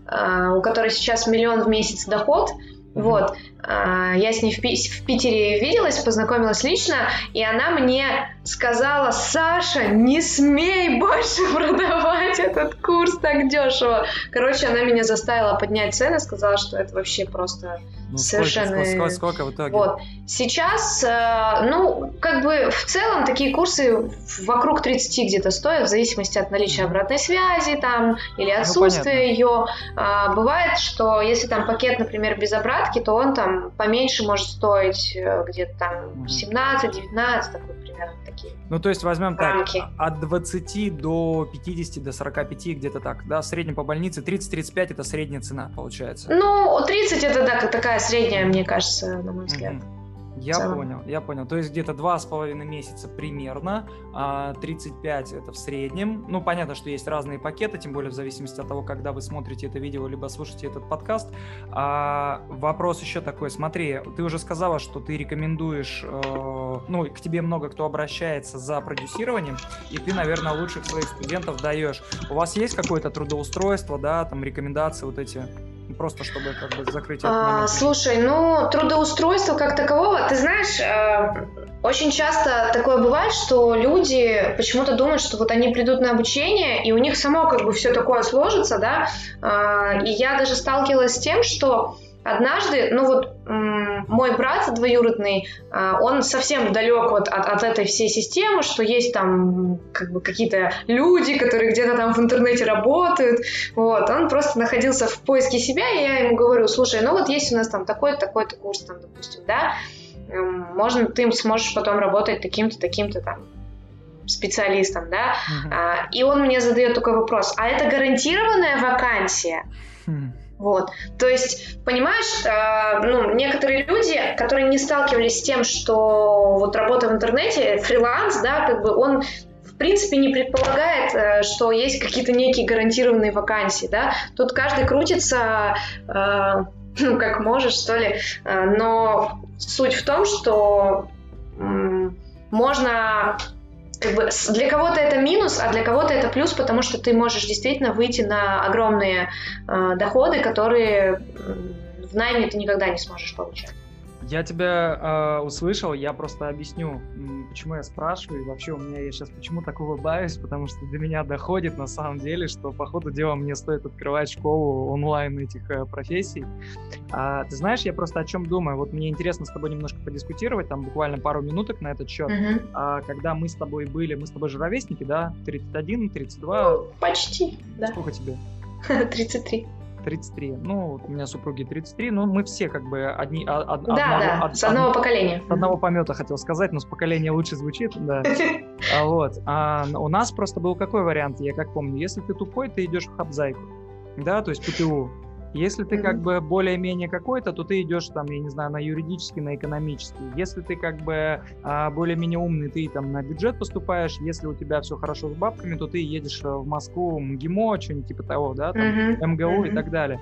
а, у которой сейчас миллион в месяц доход, вот, я с ней в, в Питере виделась, познакомилась лично, и она мне сказала, Саша, не смей больше (laughs) продавать этот курс так дешево. Короче, она меня заставила поднять цены, сказала, что это вообще просто ну, совершенно... Сколько, сколько, сколько в итоге? Вот. Сейчас, э, ну, как бы в целом такие курсы вокруг 30 где-то стоят, в зависимости от наличия обратной связи там или ну, отсутствия ну, ее. А, бывает, что если там пакет, например, без обратки, то он там поменьше может стоить э, где-то там 17-19, такой примерно такие. Ну, то есть возьмем рамки. так, от 20 до 50, до 45, где-то так, да, в среднем по больнице 30-35 это средняя цена получается. Ну, 30 это да, такая средняя, мне кажется, на мой взгляд. Mm-hmm. Я понял, я понял. То есть где-то два с половиной месяца примерно, 35 а, это в среднем. Ну, понятно, что есть разные пакеты, тем более в зависимости от того, когда вы смотрите это видео, либо слушаете этот подкаст. А, вопрос еще такой, смотри, ты уже сказала, что ты рекомендуешь, э, ну, к тебе много кто обращается за продюсированием, и ты, наверное, лучших своих студентов даешь. У вас есть какое-то трудоустройство, да, там рекомендации вот эти? Просто чтобы как бы закрыть этот а, Слушай, ну трудоустройство как такового, ты знаешь, э, очень часто такое бывает, что люди почему-то думают, что вот они придут на обучение, и у них само как бы все такое сложится, да, э, и я даже сталкивалась с тем, что однажды, ну вот мой брат двоюродный, а, он совсем далек вот от, от этой всей системы, что есть там как бы какие-то люди, которые где-то там в интернете работают, вот, он просто находился в поиске себя, и я ему говорю, слушай, ну вот есть у нас там такой-то, такой-то курс, там, допустим, да, можно, ты сможешь потом работать таким-то, таким-то там специалистом, да, uh-huh. и он мне задает такой вопрос, а это гарантированная вакансия? Uh-huh. Вот. То есть, понимаешь, э, ну, некоторые люди, которые не сталкивались с тем, что вот работа в интернете, фриланс, да, как бы он в принципе не предполагает, э, что есть какие-то некие гарантированные вакансии, да. Тут каждый крутится, э, (laughs) ну, как может, что ли. Э, но суть в том, что э, можно как бы для кого-то это минус, а для кого-то это плюс, потому что ты можешь действительно выйти на огромные э, доходы, которые в найме ты никогда не сможешь получать. Я тебя э, услышал, я просто объясню, почему я спрашиваю, и вообще у меня я сейчас почему так улыбаюсь, потому что до меня доходит на самом деле, что по ходу дела мне стоит открывать школу онлайн этих э, профессий. А, ты знаешь, я просто о чем думаю, вот мне интересно с тобой немножко подискутировать, там буквально пару минуток на этот счет. Uh-huh. А, когда мы с тобой были, мы с тобой же ровесники, да, 31, 32? Ну, почти, да. Сколько тебе? (laughs) 33. 33. Ну, у меня супруги 33, но мы все как бы одни... А, од, да, одного, да, од, с одного од, поколения. С одного помета хотел сказать, но с поколения лучше звучит, да. (laughs) А, вот. А у нас просто был какой вариант, я как помню, если ты тупой, ты идешь в хабзайку, да, то есть ПТУ. Если ты как бы более-менее какой-то, то ты идешь там, я не знаю, на юридический, на экономический. Если ты как бы а, более-менее умный, ты там на бюджет поступаешь. Если у тебя все хорошо с бабками, то ты едешь э, в Москву, МГИМО, что-нибудь типа того, да, там, uh-huh. МГУ uh-huh. и так далее.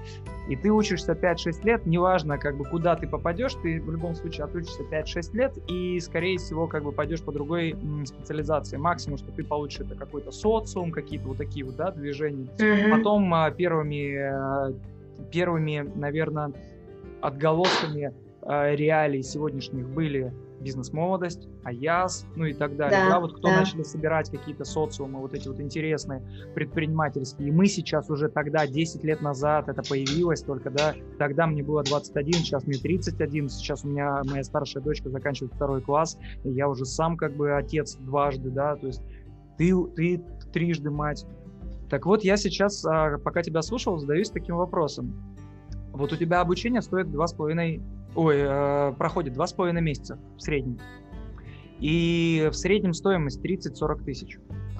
И ты учишься 5-6 лет, неважно, как бы куда ты попадешь, ты в любом случае отучишься 5-6 лет и, скорее всего, как бы пойдешь по другой специализации. Максимум, что ты получишь, это какой-то социум, какие-то вот такие вот, да, движения. Uh-huh. Потом а, первыми э, первыми, наверное, отголосками э, реалий сегодняшних были бизнес-молодость, АЯС, ну и так далее. Да, да вот кто да. начали собирать какие-то социумы, вот эти вот интересные предпринимательские. И мы сейчас уже тогда, 10 лет назад, это появилось только, да, тогда мне было 21, сейчас мне 31, сейчас у меня моя старшая дочка заканчивает второй класс, и я уже сам как бы отец дважды, да, то есть ты, ты трижды мать, так вот, я сейчас, а, пока тебя слушал, задаюсь таким вопросом. Вот у тебя обучение стоит два с половиной, ой, э, проходит два с половиной месяца в среднем. И в среднем стоимость 30-40 тысяч.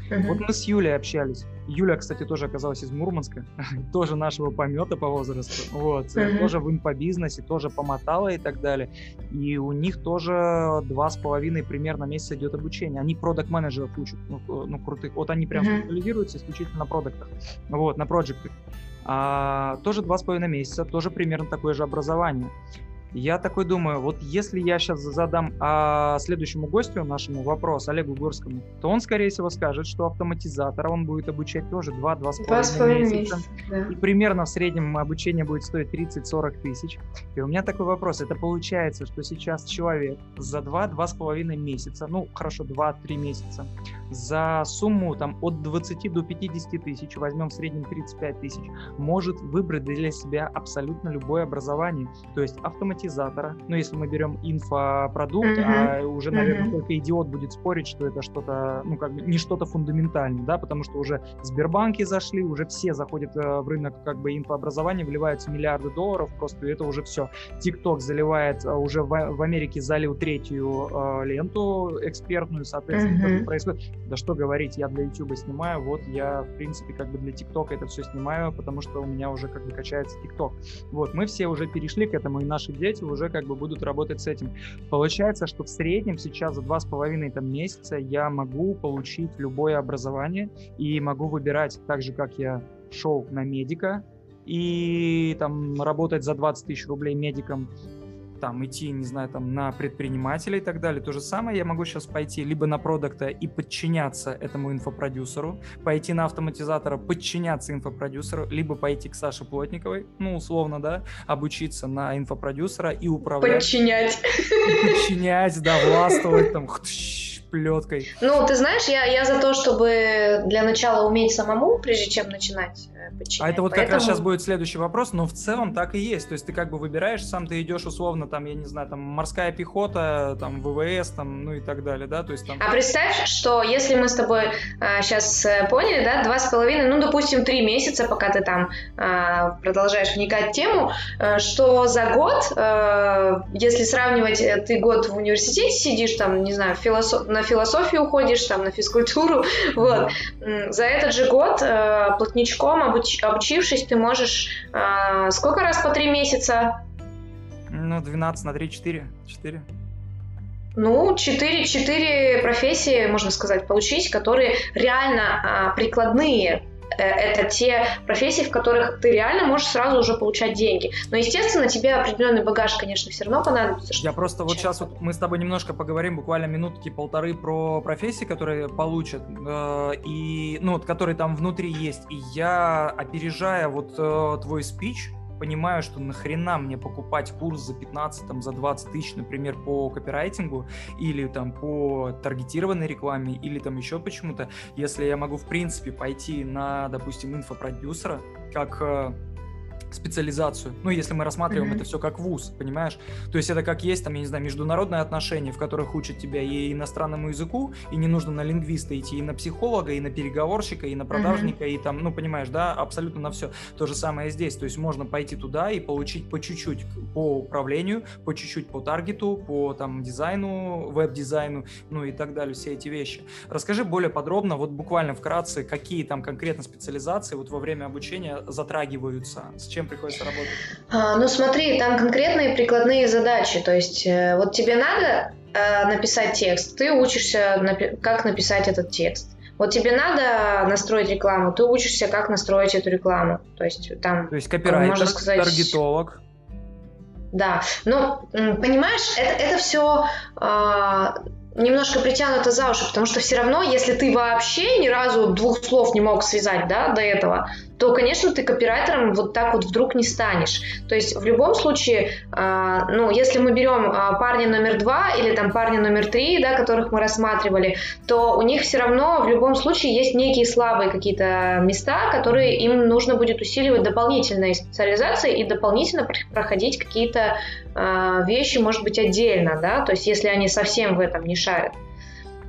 Uh-huh. Вот мы с Юлей общались. Юля, кстати, тоже оказалась из Мурманска, (laughs) тоже нашего помета по возрасту. Вот, uh-huh. тоже в инфобизнесе, тоже помотала и так далее. И у них тоже два с половиной примерно месяца идет обучение. Они продакт менеджеров учат, ну, ну крутых. Вот они прям uh-huh. специализируются исключительно на продуктах, вот, на проектах. А, тоже два с половиной месяца, тоже примерно такое же образование. Я такой думаю, вот если я сейчас задам а, следующему гостю нашему вопрос, Олегу Горскому, то он, скорее всего, скажет, что автоматизатора он будет обучать тоже 2-2,5 месяца. месяца да. И примерно в среднем обучение будет стоить 30-40 тысяч. И у меня такой вопрос. Это получается, что сейчас человек за 2-2,5 месяца, ну, хорошо, 2-3 месяца, за сумму там от 20 до 50 тысяч, возьмем в среднем 35 тысяч, может выбрать для себя абсолютно любое образование. То есть автоматизатора. Ну, если мы берем инфопродукт, mm-hmm. а уже, наверное, mm-hmm. только идиот будет спорить, что это что-то, ну, как бы не что-то фундаментальное, да, потому что уже Сбербанки зашли, уже все заходят э, в рынок как бы инфообразования, вливаются миллиарды долларов, просто это уже все. ТикТок заливает, э, уже в, в Америке залил третью э, ленту экспертную, соответственно, mm-hmm. происходит. Да что говорить, я для YouTube снимаю, вот я, в принципе, как бы для ТикТока это все снимаю, потому что у меня уже как бы качается ТикТок. Вот, мы все уже перешли к этому, и наши дети уже как бы будут работать с этим. Получается, что в среднем сейчас за два с половиной там, месяца я могу получить любое образование и могу выбирать так же, как я шел на медика, и там работать за 20 тысяч рублей медиком там идти, не знаю, там на предпринимателя и так далее. То же самое я могу сейчас пойти либо на продукта и подчиняться этому инфопродюсеру, пойти на автоматизатора, подчиняться инфопродюсеру, либо пойти к Саше Плотниковой, ну, условно, да, обучиться на инфопродюсера и управлять. Подчинять. Подчинять, да, властвовать там (laughs) плеткой. Ну, ты знаешь, я, я за то, чтобы для начала уметь самому, прежде чем начинать подчинять. А это вот Поэтому... как раз сейчас будет следующий вопрос, но в целом так и есть. То есть ты как бы выбираешь, сам ты идешь условно, там, я не знаю, там, морская пехота, там, ВВС, там, ну и так далее, да? То есть там... А представь, что если мы с тобой а, сейчас э, поняли, да, два с половиной, ну, допустим, три месяца, пока ты там а, продолжаешь вникать в тему, а, что за год, а, если сравнивать, ты год в университете сидишь, там, не знаю, философ... на философию уходишь, там, на физкультуру, (laughs) вот, за этот же год а, плотничком обуч... обучившись, ты можешь а, сколько раз по три месяца? Ну, 12 на 3, 4. 4. Ну, 4, 4 профессии, можно сказать, получить, которые реально а, прикладные э, это те профессии, в которых ты реально можешь сразу уже получать деньги. Но, естественно, тебе определенный багаж, конечно, все равно понадобится. Я просто вот сейчас вот мы с тобой немножко поговорим, буквально минутки полторы про профессии, которые получат, э, и, ну, вот, которые там внутри есть. И я, опережая вот э, твой спич, понимаю, что нахрена мне покупать курс за 15, там, за 20 тысяч, например, по копирайтингу или там по таргетированной рекламе или там еще почему-то, если я могу в принципе пойти на, допустим, инфопродюсера, как э, специализацию. Ну, если мы рассматриваем mm-hmm. это все как вуз, понимаешь? То есть это как есть, там, я не знаю, международные отношения, в которых учат тебя и иностранному языку, и не нужно на лингвиста идти, и на психолога, и на переговорщика, и на продажника, mm-hmm. и там, ну, понимаешь, да, абсолютно на все. То же самое здесь. То есть можно пойти туда и получить по чуть-чуть по управлению, по чуть-чуть по таргету, по там дизайну, веб-дизайну, ну и так далее, все эти вещи. Расскажи более подробно, вот буквально вкратце, какие там конкретно специализации вот во время обучения затрагиваются, с чем чем приходится работать? А, ну смотри, там конкретные прикладные задачи. То есть э, вот тебе надо э, написать текст, ты учишься, напи- как написать этот текст. Вот тебе надо настроить рекламу, ты учишься, как настроить эту рекламу. То есть там... То есть копирайтер, можно сказать, таргетолог. Да, ну, понимаешь, это, это все а, немножко притянуто за уши, потому что все равно, если ты вообще ни разу двух слов не мог связать, да, до этого, то, конечно, ты копирайтером вот так вот вдруг не станешь. То есть в любом случае, э, ну, если мы берем э, парня номер два или там парня номер три, да, которых мы рассматривали, то у них все равно в любом случае есть некие слабые какие-то места, которые им нужно будет усиливать дополнительной специализацией и дополнительно проходить какие-то э, вещи, может быть, отдельно, да, то есть если они совсем в этом не шарят.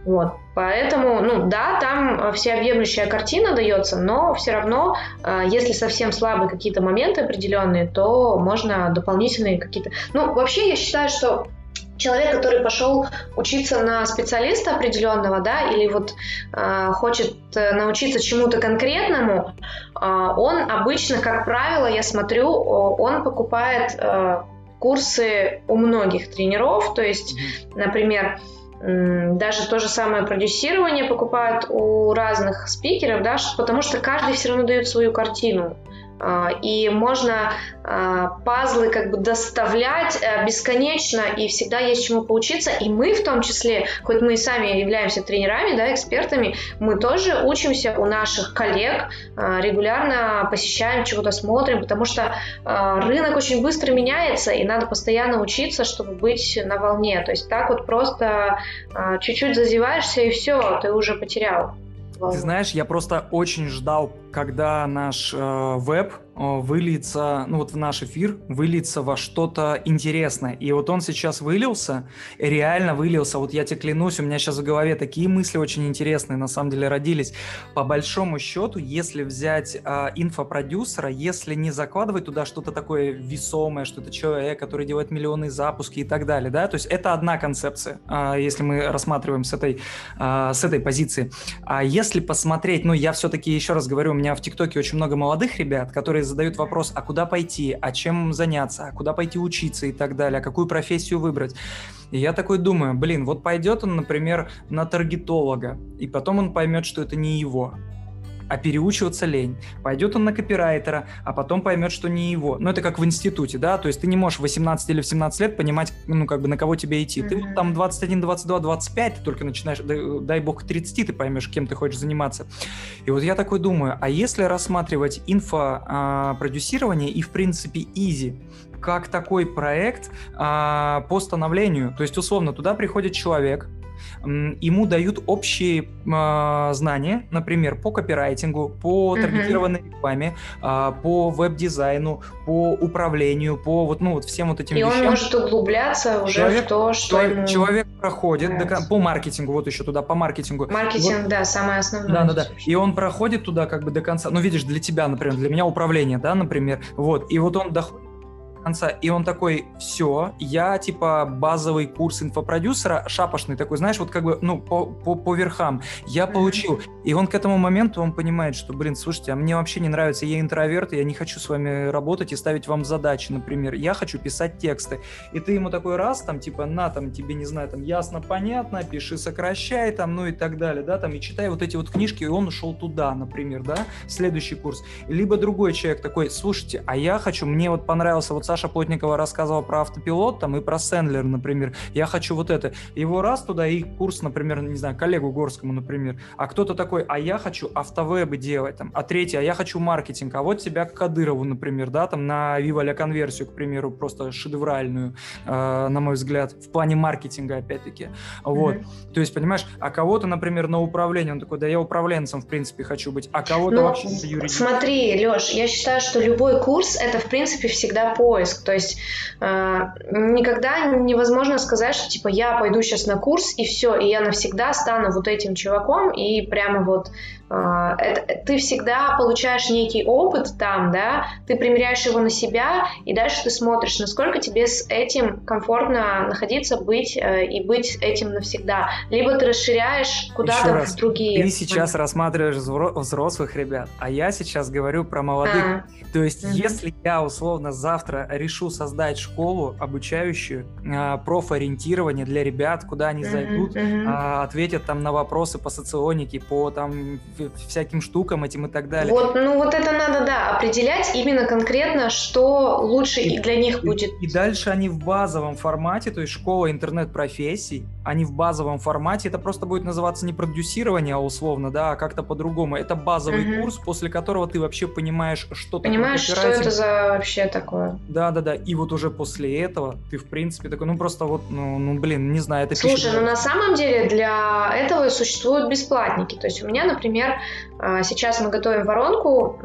Вот. Поэтому, ну да, там всеобъемлющая картина дается, но все равно, э, если совсем слабые какие-то моменты определенные, то можно дополнительные какие-то... Ну, вообще я считаю, что человек, который пошел учиться на специалиста определенного, да, или вот э, хочет э, научиться чему-то конкретному, э, он обычно, как правило, я смотрю, он покупает э, курсы у многих тренеров, то есть, например, даже то же самое продюсирование покупают у разных спикеров, да, потому что каждый все равно дает свою картину. А, и можно а, пазлы как бы доставлять э, бесконечно, и всегда есть чему поучиться. И мы в том числе, хоть мы и сами являемся тренерами, да, экспертами, мы тоже учимся у наших коллег, а, регулярно посещаем, чего-то смотрим, потому что рынок очень быстро меняется, и надо постоянно учиться, чтобы быть на волне. То есть так вот просто чуть-чуть зазеваешься, и все, ты уже потерял. Ты знаешь, я просто очень ждал, когда наш э, веб Э, выльется, ну вот в наш эфир, выльется во что-то интересное. И вот он сейчас вылился, реально вылился. Вот я тебе клянусь, у меня сейчас в голове такие мысли очень интересные на самом деле родились. По большому счету, если взять э, инфопродюсера, если не закладывать туда что-то такое весомое, что это человек, который делает миллионы запуски и так далее, да, то есть это одна концепция, э, если мы рассматриваем с этой, э, с этой позиции. А если посмотреть, ну я все-таки еще раз говорю, у меня в ТикТоке очень много молодых ребят, которые задают вопрос, а куда пойти, а чем заняться, а куда пойти учиться и так далее, а какую профессию выбрать. И я такой думаю, блин, вот пойдет он, например, на таргетолога, и потом он поймет, что это не его а переучиваться лень. Пойдет он на копирайтера, а потом поймет, что не его. Ну, это как в институте, да, то есть ты не можешь в 18 или в 17 лет понимать, ну, как бы на кого тебе идти. Ты там 21, 22, 25, ты только начинаешь, дай, дай бог, к 30 ты поймешь, кем ты хочешь заниматься. И вот я такой думаю, а если рассматривать инфопродюсирование и, в принципе, изи, как такой проект а, по становлению, то есть, условно, туда приходит человек, ему дают общие э, знания, например, по копирайтингу, по таргетированной рекламе, э, по веб-дизайну, по управлению, по вот, ну, вот всем вот этим И вещам. он может углубляться уже человек, в то, что человек, ему... человек проходит до, по маркетингу, вот еще туда, по маркетингу. Маркетинг, вот, да, самое основное. Да, да, да. И он проходит туда как бы до конца. Ну, видишь, для тебя, например, для меня управление, да, например, вот. И вот он доходит конца, и он такой, все, я типа базовый курс инфопродюсера, шапошный такой, знаешь, вот как бы, ну, по, по, по верхам, я получил. И он к этому моменту, он понимает, что, блин, слушайте, а мне вообще не нравится, я интроверт, я не хочу с вами работать и ставить вам задачи, например, я хочу писать тексты. И ты ему такой раз, там, типа, на, там, тебе, не знаю, там, ясно, понятно, пиши, сокращай, там, ну и так далее, да, там, и читай вот эти вот книжки, и он ушел туда, например, да, следующий курс. Либо другой человек такой, слушайте, а я хочу, мне вот понравился вот Саша Плотникова рассказывал про автопилот там и про Сендлер, например. Я хочу вот это. Его раз туда и курс, например, не знаю, коллегу Горскому, например. А кто-то такой, а я хочу автовебы делать, там. А третий, а я хочу маркетинг. А вот тебя к Кадырову, например, да, там на Viva конверсию, к примеру, просто шедевральную, э, на мой взгляд, в плане маркетинга, опять-таки. Вот. Mm-hmm. То есть, понимаешь, а кого-то, например, на управление, он такой, да я управленцем, в принципе, хочу быть, а кого-то ну, вообще юридически. Смотри, Леш, я считаю, что любой курс — это, в принципе, всегда поиск. То есть э, никогда невозможно сказать, что типа я пойду сейчас на курс и все, и я навсегда стану вот этим чуваком и прямо вот это, ты всегда получаешь некий опыт там, да, ты примеряешь его на себя, и дальше ты смотришь, насколько тебе с этим комфортно находиться, быть э, и быть этим навсегда. Либо ты расширяешь куда-то в другие. Ты сейчас рассматриваешь взрослых ребят, а я сейчас говорю про молодых. А. То есть, угу. если я условно завтра решу создать школу обучающую э, профориентирование для ребят, куда они угу, зайдут. Э, ответят там на вопросы по соционике, по там всяким штукам этим и так далее. Вот, ну вот это надо, да, определять именно конкретно, что лучше и, для них и, будет. И дальше они в базовом формате, то есть школа интернет-профессий, они в базовом формате, это просто будет называться не продюсирование, а условно, да, а как-то по-другому. Это базовый угу. курс, после которого ты вообще понимаешь, что Понимаешь, что это за вообще такое. Да-да-да, и вот уже после этого ты, в принципе, такой, ну просто вот, ну, ну блин, не знаю, это Слушай, ну на самом деле для этого существуют бесплатники. То есть у меня, например, а, сейчас мы готовим воронку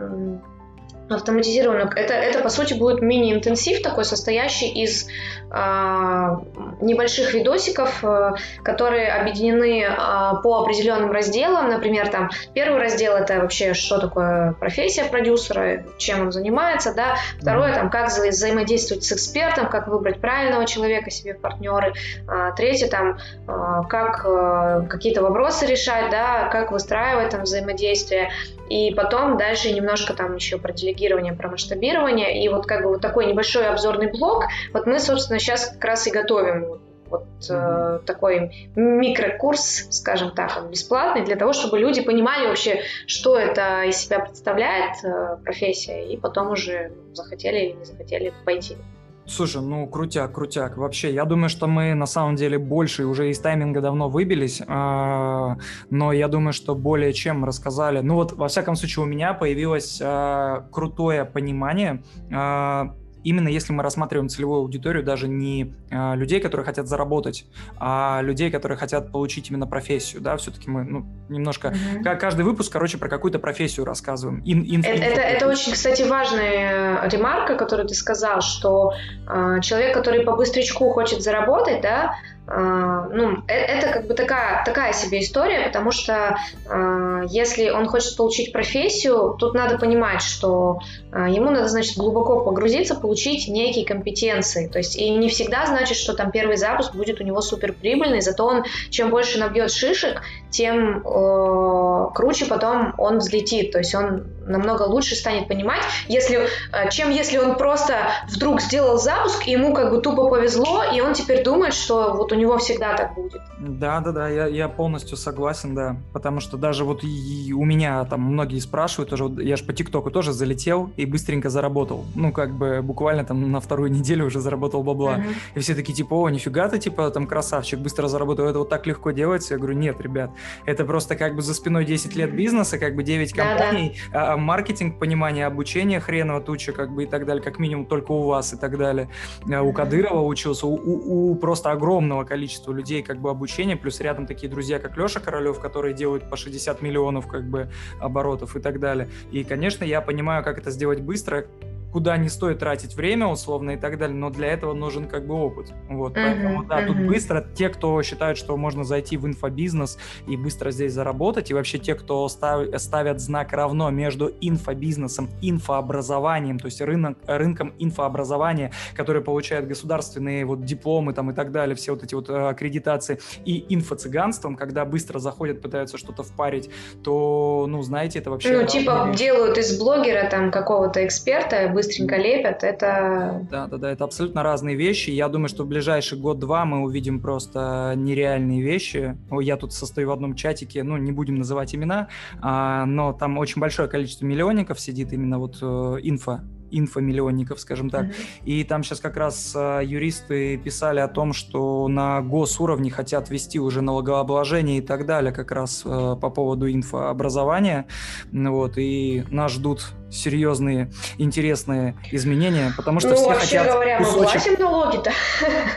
автоматизированную. Это, это по сути, будет мини-интенсив такой, состоящий из а, небольших видосиков, а, которые объединены а, по определенным разделам. Например, там первый раздел это вообще что такое профессия продюсера, чем он занимается, да. Второе там как вза взаимодействовать с экспертом, как выбрать правильного человека себе в партнеры. А, третье там а, как а, какие-то вопросы решать, да, как выстраивать там взаимодействие. И потом дальше немножко там еще про делегирование, про масштабирование. И вот как бы вот такой небольшой обзорный блок. Вот мы, собственно, сейчас как раз и готовим вот э, такой микрокурс, скажем так, он бесплатный, для того, чтобы люди понимали вообще, что это из себя представляет э, профессия, и потом уже захотели или не захотели пойти. Слушай, ну крутяк, крутяк. Вообще, я думаю, что мы на самом деле больше уже из тайминга давно выбились, э, но я думаю, что более чем рассказали. Ну вот, во всяком случае, у меня появилось э, крутое понимание э, именно если мы рассматриваем целевую аудиторию даже не а, людей, которые хотят заработать, а людей, которые хотят получить именно профессию, да, все-таки мы ну, немножко, mm-hmm. каждый выпуск, короче, про какую-то профессию рассказываем. Ин, ин, это, это, это очень, кстати, важная ремарка, которую ты сказал, что э, человек, который по быстрячку хочет заработать, да, ну, э, это как бы такая, такая себе история, потому что э, если он хочет получить профессию, тут надо понимать, что э, ему надо, значит, глубоко погрузиться, получить некие компетенции. То есть и не всегда значит, что там первый запуск будет у него супер прибыльный, зато он чем больше набьет шишек, тем э, круче потом он взлетит. То есть он намного лучше станет понимать, если, э, чем если он просто вдруг сделал запуск, и ему как бы тупо повезло, и он теперь думает, что вот у него всегда так будет. Да, да, да, я, я полностью согласен, да. Потому что даже вот и у меня там многие спрашивают, тоже, вот я же по ТикТоку тоже залетел и быстренько заработал. Ну, как бы буквально там на вторую неделю уже заработал бабла. Uh-huh. И все такие, типа, о, нифига ты, типа, там красавчик, быстро заработал. Это вот так легко делается. Я говорю, нет, ребят, это просто как бы за спиной 10 лет бизнеса, как бы 9 компаний, да, да. Там маркетинг, понимание обучения хреново туча, как бы и так далее, как минимум только у вас и так далее. Э, у Кадырова учился, у, у, у просто огромного количества людей как бы обучение, плюс рядом такие друзья, как Леша Королев, которые делают по 60 миллионов как бы оборотов и так далее. И, конечно, я понимаю, как это сделать быстро, куда не стоит тратить время условно и так далее, но для этого нужен как бы опыт. Вот, uh-huh, поэтому, да, uh-huh. тут быстро те, кто считают, что можно зайти в инфобизнес и быстро здесь заработать, и вообще те, кто став, ставят знак равно между инфобизнесом, инфообразованием, то есть рынок, рынком инфообразования, который получает государственные вот дипломы там и так далее, все вот эти вот э, аккредитации, и инфо-цыганством, когда быстро заходят, пытаются что-то впарить, то, ну, знаете, это вообще... Ну, типа делают из блогера там какого-то эксперта, быстренько лепят, это... Да, да, да, это абсолютно разные вещи. Я думаю, что в ближайший год-два мы увидим просто нереальные вещи. Я тут состою в одном чатике, ну, не будем называть имена, а, но там очень большое количество миллионников сидит именно вот э, инфо инфомиллионников, скажем так. Mm-hmm. И там сейчас как раз э, юристы писали о том, что на госуровне хотят ввести уже налогообложение и так далее, как раз э, по поводу инфообразования. Вот, и нас ждут серьезные, интересные изменения, потому что ну, все вообще хотят говоря, кусочек... мы платим налоги-то.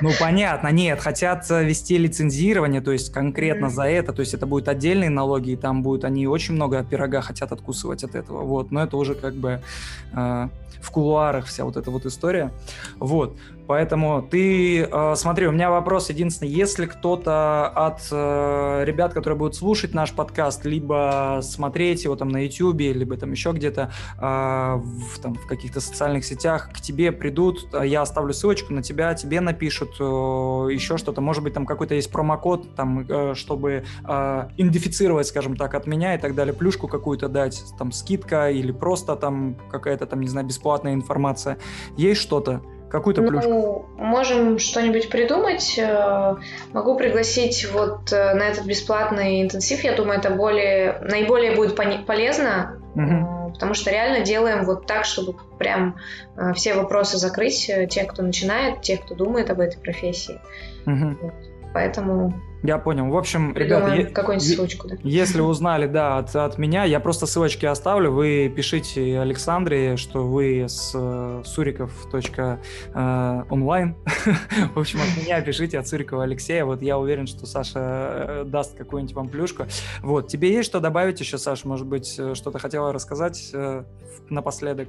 Ну, понятно, нет, хотят э, вести лицензирование, то есть конкретно mm-hmm. за это, то есть это будут отдельные налоги, и там будут, они очень много пирога хотят откусывать от этого, вот, но это уже как бы э, в кулуарах вся вот эта вот история, вот, Поэтому ты, э, смотри, у меня вопрос единственный. Если кто-то от э, ребят, которые будут слушать наш подкаст, либо смотреть его там на YouTube, либо там еще где-то э, в, там, в каких-то социальных сетях, к тебе придут, я оставлю ссылочку на тебя, тебе напишут еще что-то. Может быть, там какой-то есть промокод, там, чтобы идентифицировать, скажем так, от меня и так далее, плюшку какую-то дать, там, скидка или просто там какая-то там, не знаю, бесплатная информация. Есть что-то? Какую-то плюшку? Ну, можем что-нибудь придумать. Э, могу пригласить вот э, на этот бесплатный интенсив. Я думаю, это более, наиболее будет полезно, угу. потому что реально делаем вот так, чтобы прям все вопросы закрыть, тех, кто начинает, тех, кто думает об этой профессии. Угу. Вот. Поэтому я понял. В общем, ребята, какую-нибудь ссылочку, да. если узнали, да, от, от меня, я просто ссылочки оставлю. Вы пишите Александре, что вы с э, суриков.онлайн. (laughs) В общем, от меня пишите от Сурикова Алексея. Вот я уверен, что Саша э, даст какую-нибудь вам плюшку. Вот. Тебе есть что добавить еще, Саша? Может быть, э, что-то хотела рассказать напоследок?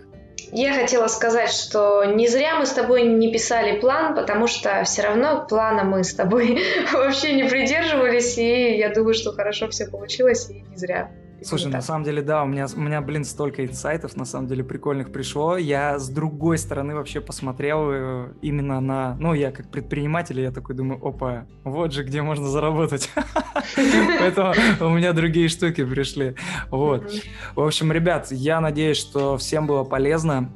Я хотела сказать, что не зря мы с тобой не писали план, потому что все равно плана мы с тобой (laughs) вообще не придерживались, и я думаю, что хорошо все получилось, и не зря. Слушай, на самом деле, да, у меня, у меня, блин, столько инсайтов, на самом деле, прикольных пришло. Я с другой стороны вообще посмотрел э, именно на... Ну, я как предприниматель, я такой думаю, опа, вот же где можно заработать. (laughs) Поэтому у меня другие штуки пришли. Вот. В общем, ребят, я надеюсь, что всем было полезно.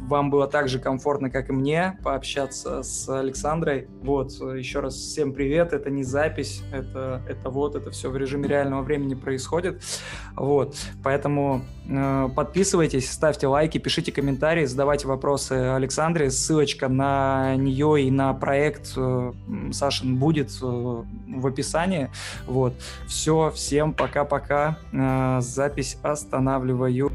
Вам было так же комфортно, как и мне, пообщаться с Александрой. Вот, еще раз всем привет. Это не запись, это, это вот, это все в режиме реального времени происходит. Вот, поэтому э, подписывайтесь, ставьте лайки, пишите комментарии, задавайте вопросы Александре. Ссылочка на нее и на проект э, Сашин будет э, в описании. Вот, все, всем пока-пока. Э, запись останавливаю.